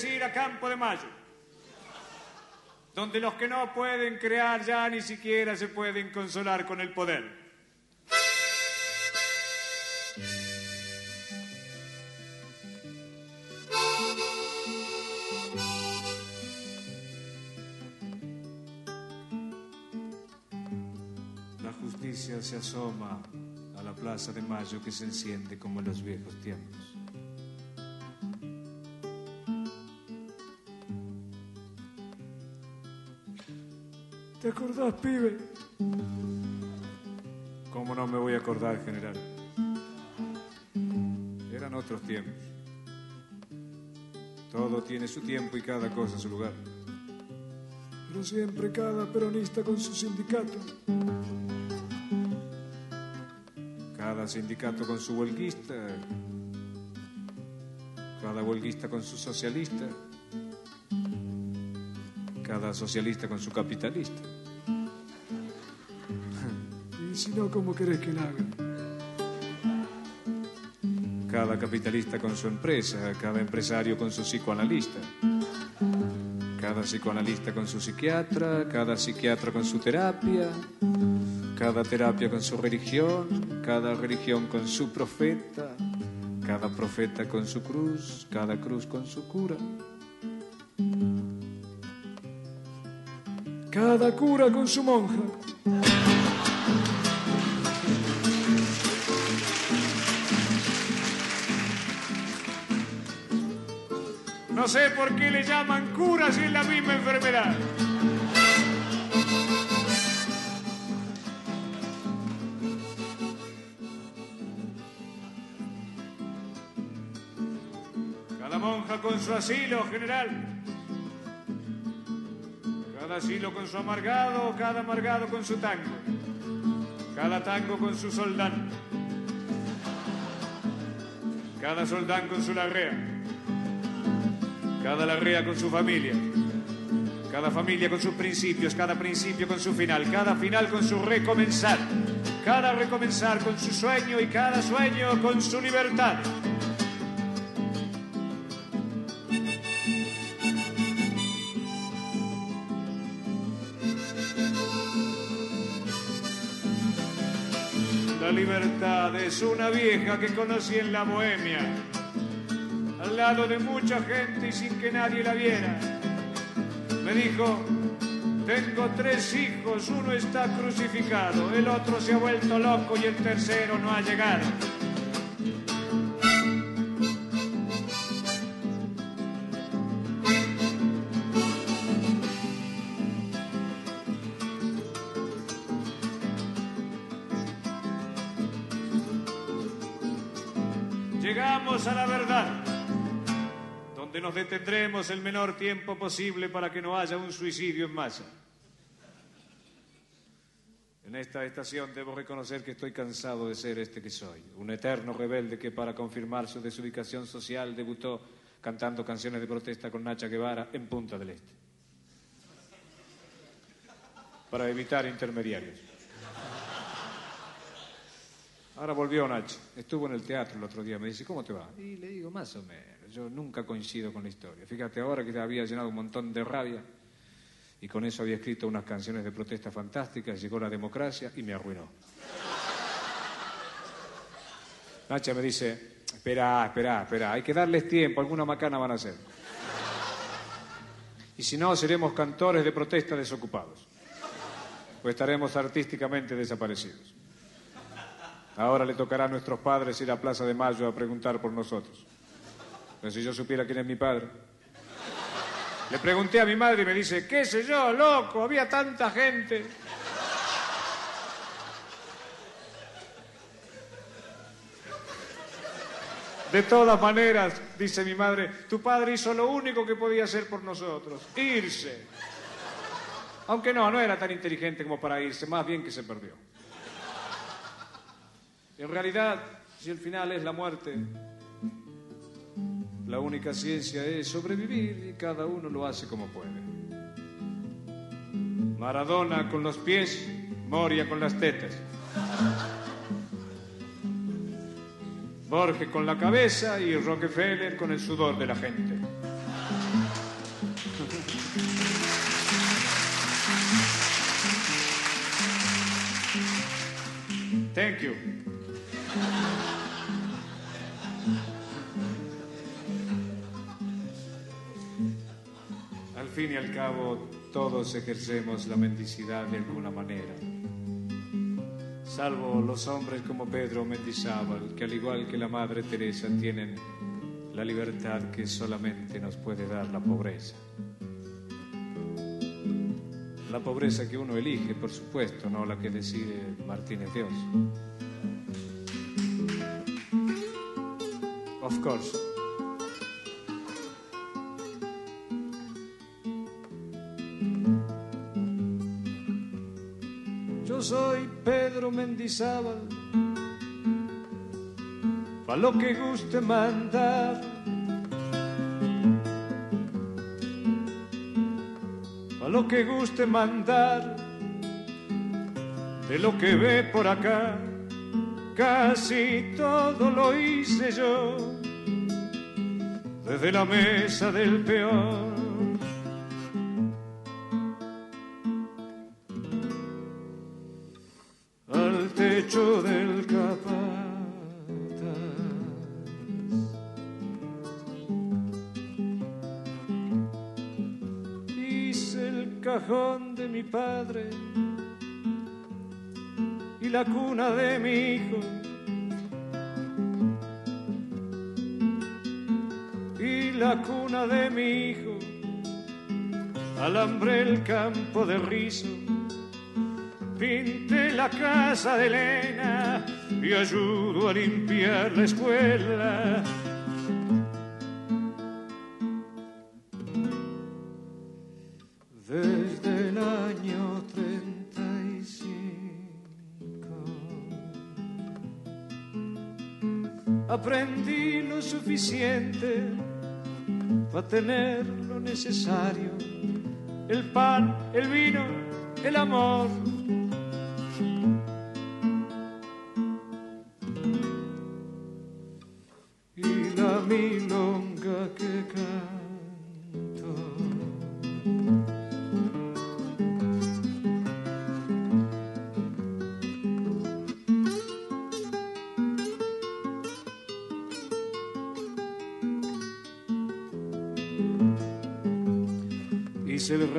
Decir, a Campo de Mayo, donde los que no pueden crear ya ni siquiera se pueden consolar con el poder. La justicia se asoma a la plaza de Mayo que se enciende como en los viejos tiempos. ¿Te acordás, pibe? ¿Cómo no me voy a acordar, general? Eran otros tiempos. Todo tiene su tiempo y cada cosa su lugar. Pero siempre cada peronista con su sindicato. Cada sindicato con su huelguista. Cada huelguista con su socialista cada socialista con su capitalista. Y si no, ¿cómo querés que la haga? Cada capitalista con su empresa, cada empresario con su psicoanalista, cada psicoanalista con su psiquiatra, cada psiquiatra con su terapia, cada terapia con su religión, cada religión con su profeta, cada profeta con su cruz, cada cruz con su cura. Cada cura con su monja. No sé por qué le llaman cura si es la misma enfermedad. Cada monja con su asilo general. Cada asilo con su amargado, cada amargado con su tango. Cada tango con su soldán. Cada soldán con su larrea cada larrea con su familia, cada familia con sus principios, cada principio con su final, cada final con su recomenzar, cada recomenzar con su sueño y cada sueño con su libertad. Libertad es una vieja que conocí en la bohemia al lado de mucha gente y sin que nadie la viera. Me dijo, tengo tres hijos, uno está crucificado, el otro se ha vuelto loco y el tercero no ha llegado. Nos detendremos el menor tiempo posible para que no haya un suicidio en masa. En esta estación debo reconocer que estoy cansado de ser este que soy, un eterno rebelde que para confirmar su desubicación social debutó cantando canciones de protesta con Nacha Guevara en Punta del Este, para evitar intermediarios. Ahora volvió Nacho, estuvo en el teatro el otro día, me dice, ¿cómo te va? Y le digo, más o menos yo nunca coincido con la historia. Fíjate ahora que había llenado un montón de rabia y con eso había escrito unas canciones de protesta fantásticas, llegó la democracia y me arruinó. Nacha me dice, espera, espera, espera, hay que darles tiempo, alguna macana van a hacer. Y si no, seremos cantores de protesta desocupados, o estaremos artísticamente desaparecidos. Ahora le tocará a nuestros padres ir a Plaza de Mayo a preguntar por nosotros. Pero si yo supiera quién es mi padre. Le pregunté a mi madre y me dice, qué sé yo, loco, había tanta gente. De todas maneras, dice mi madre, tu padre hizo lo único que podía hacer por nosotros, irse. Aunque no, no era tan inteligente como para irse, más bien que se perdió. En realidad, si el final es la muerte, la única ciencia es sobrevivir y cada uno lo hace como puede. Maradona con los pies, Moria con las tetas. Borges con la cabeza y Rockefeller con el sudor de la gente. Thank you. Fin y al cabo todos ejercemos la mendicidad de alguna manera, salvo los hombres como Pedro Mendizábal, que al igual que la Madre Teresa tienen la libertad que solamente nos puede dar la pobreza. La pobreza que uno elige, por supuesto, no la que decide Martínez Dios. Of course. Pedro Mendizábal, pa' lo que guste mandar. Pa' lo que guste mandar, de lo que ve por acá, casi todo lo hice yo, desde la mesa del peor rizo, pinté la casa de Elena y ayudo a limpiar la escuela. Desde el año 35 aprendí lo suficiente para tener lo necesario, el pan, el vino, el amor y la milonga que canto.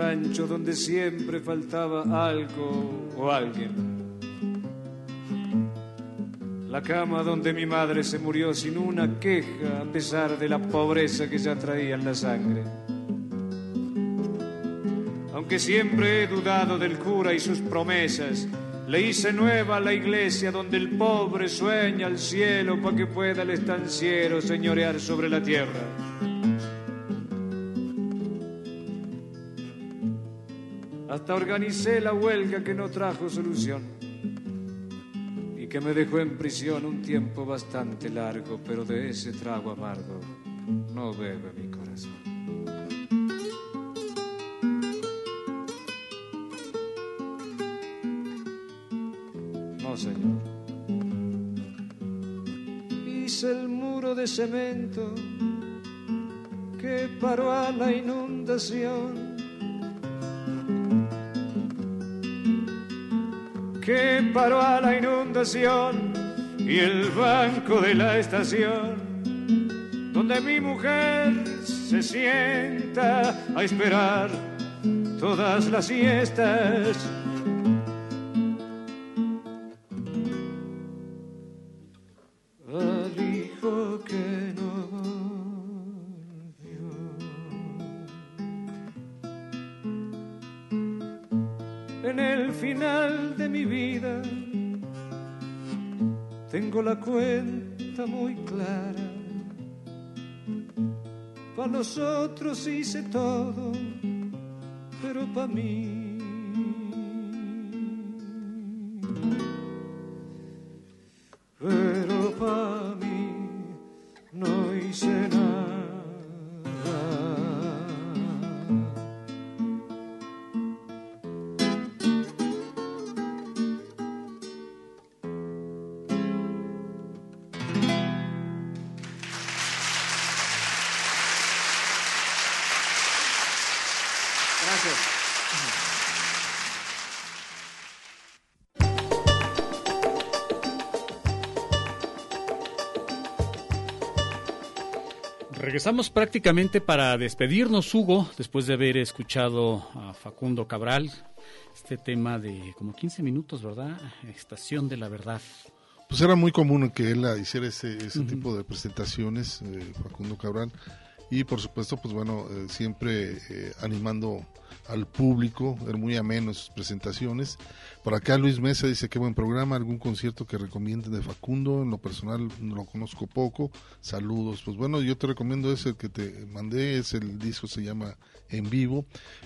Rancho donde siempre faltaba algo o alguien. La cama donde mi madre se murió sin una queja a pesar de la pobreza que ya traía en la sangre. Aunque siempre he dudado del cura y sus promesas, le hice nueva la iglesia donde el pobre sueña al cielo para que pueda el estanciero señorear sobre la tierra. Hasta organicé la huelga que no trajo solución y que me dejó en prisión un tiempo bastante largo, pero de ese trago amargo no bebe mi corazón. No, señor. Hice el muro de cemento que paró a la inundación. Que paró a la inundación y el banco de la estación, donde mi mujer se sienta a esperar todas las siestas. Vida tengo la cuenta muy clara. Para los otros hice todo, pero para mí. Regresamos prácticamente para despedirnos, Hugo, después de haber escuchado a Facundo Cabral, este tema de como 15 minutos, ¿verdad? Estación de la Verdad. Pues era muy común que él hiciera ese, ese tipo de presentaciones, eh, Facundo Cabral, y por supuesto, pues bueno, eh, siempre eh, animando al público, era muy ameno en sus presentaciones. Por acá Luis Mesa dice qué buen programa, algún concierto que recomienden de Facundo, en lo personal no lo conozco poco, saludos. Pues bueno, yo te recomiendo ese que te mandé, es el disco se llama En Vivo,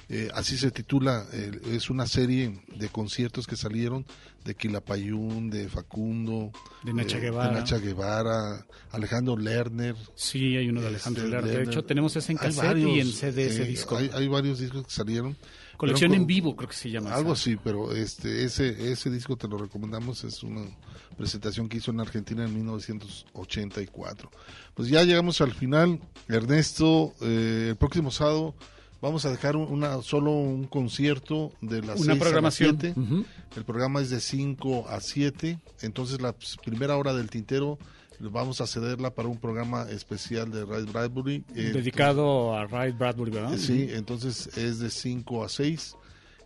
eh, así se titula, eh, es una serie de conciertos que salieron de Quilapayún, de Facundo, De Nacha eh, Guevara. de Nacha Guevara, Alejandro Lerner. Sí, hay uno de Alejandro Este, Lerner. De Lerner. hecho, tenemos ese en cassette y en CD ese disco. Hay, hay varios discos que salieron. Colección Pero en vivo, creo que se llama. Algo así, pero este ese ese disco te lo recomendamos, es una presentación que hizo en Argentina en 1984. Pues ya llegamos al final. Ernesto, el próximo sábado vamos a dejar un- una solo un concierto de las Una 6 programación. a las 7. Ujú. El programa es de 5 a 7, entonces la primera hora del tintero vamos a cederla para un programa especial de Ray Bradbury. eh, Dedicado a Ray Bradbury, ¿verdad? Sí, entonces es de 5 a 6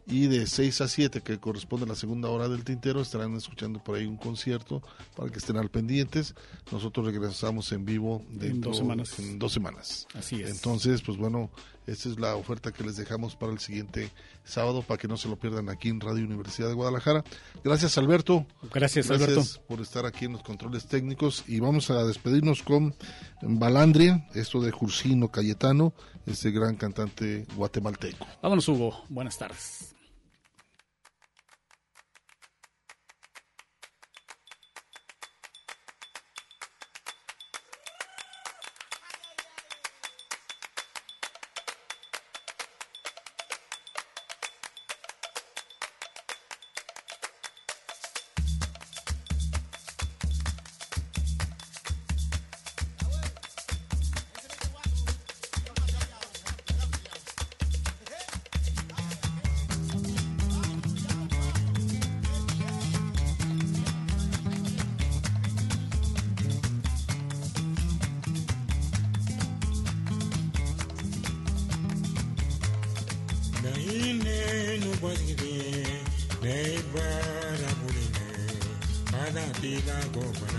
y de 6 a 7 que corresponde a la segunda hora del tintero estarán escuchando por ahí un concierto para que estén al pendientes. Nosotros regresamos en vivo en dos semanas. En dos semanas. Así es. Entonces, pues bueno, esta es la oferta que les dejamos para el siguiente sábado para que no se lo pierdan aquí en Radio Universidad de Guadalajara. Gracias Alberto. Gracias, Gracias Alberto. por estar aquí en los controles técnicos y vamos a despedirnos con Balandria, esto de Jursino Cayetano, este gran cantante guatemalteco. Vámonos Hugo, buenas tardes. Sino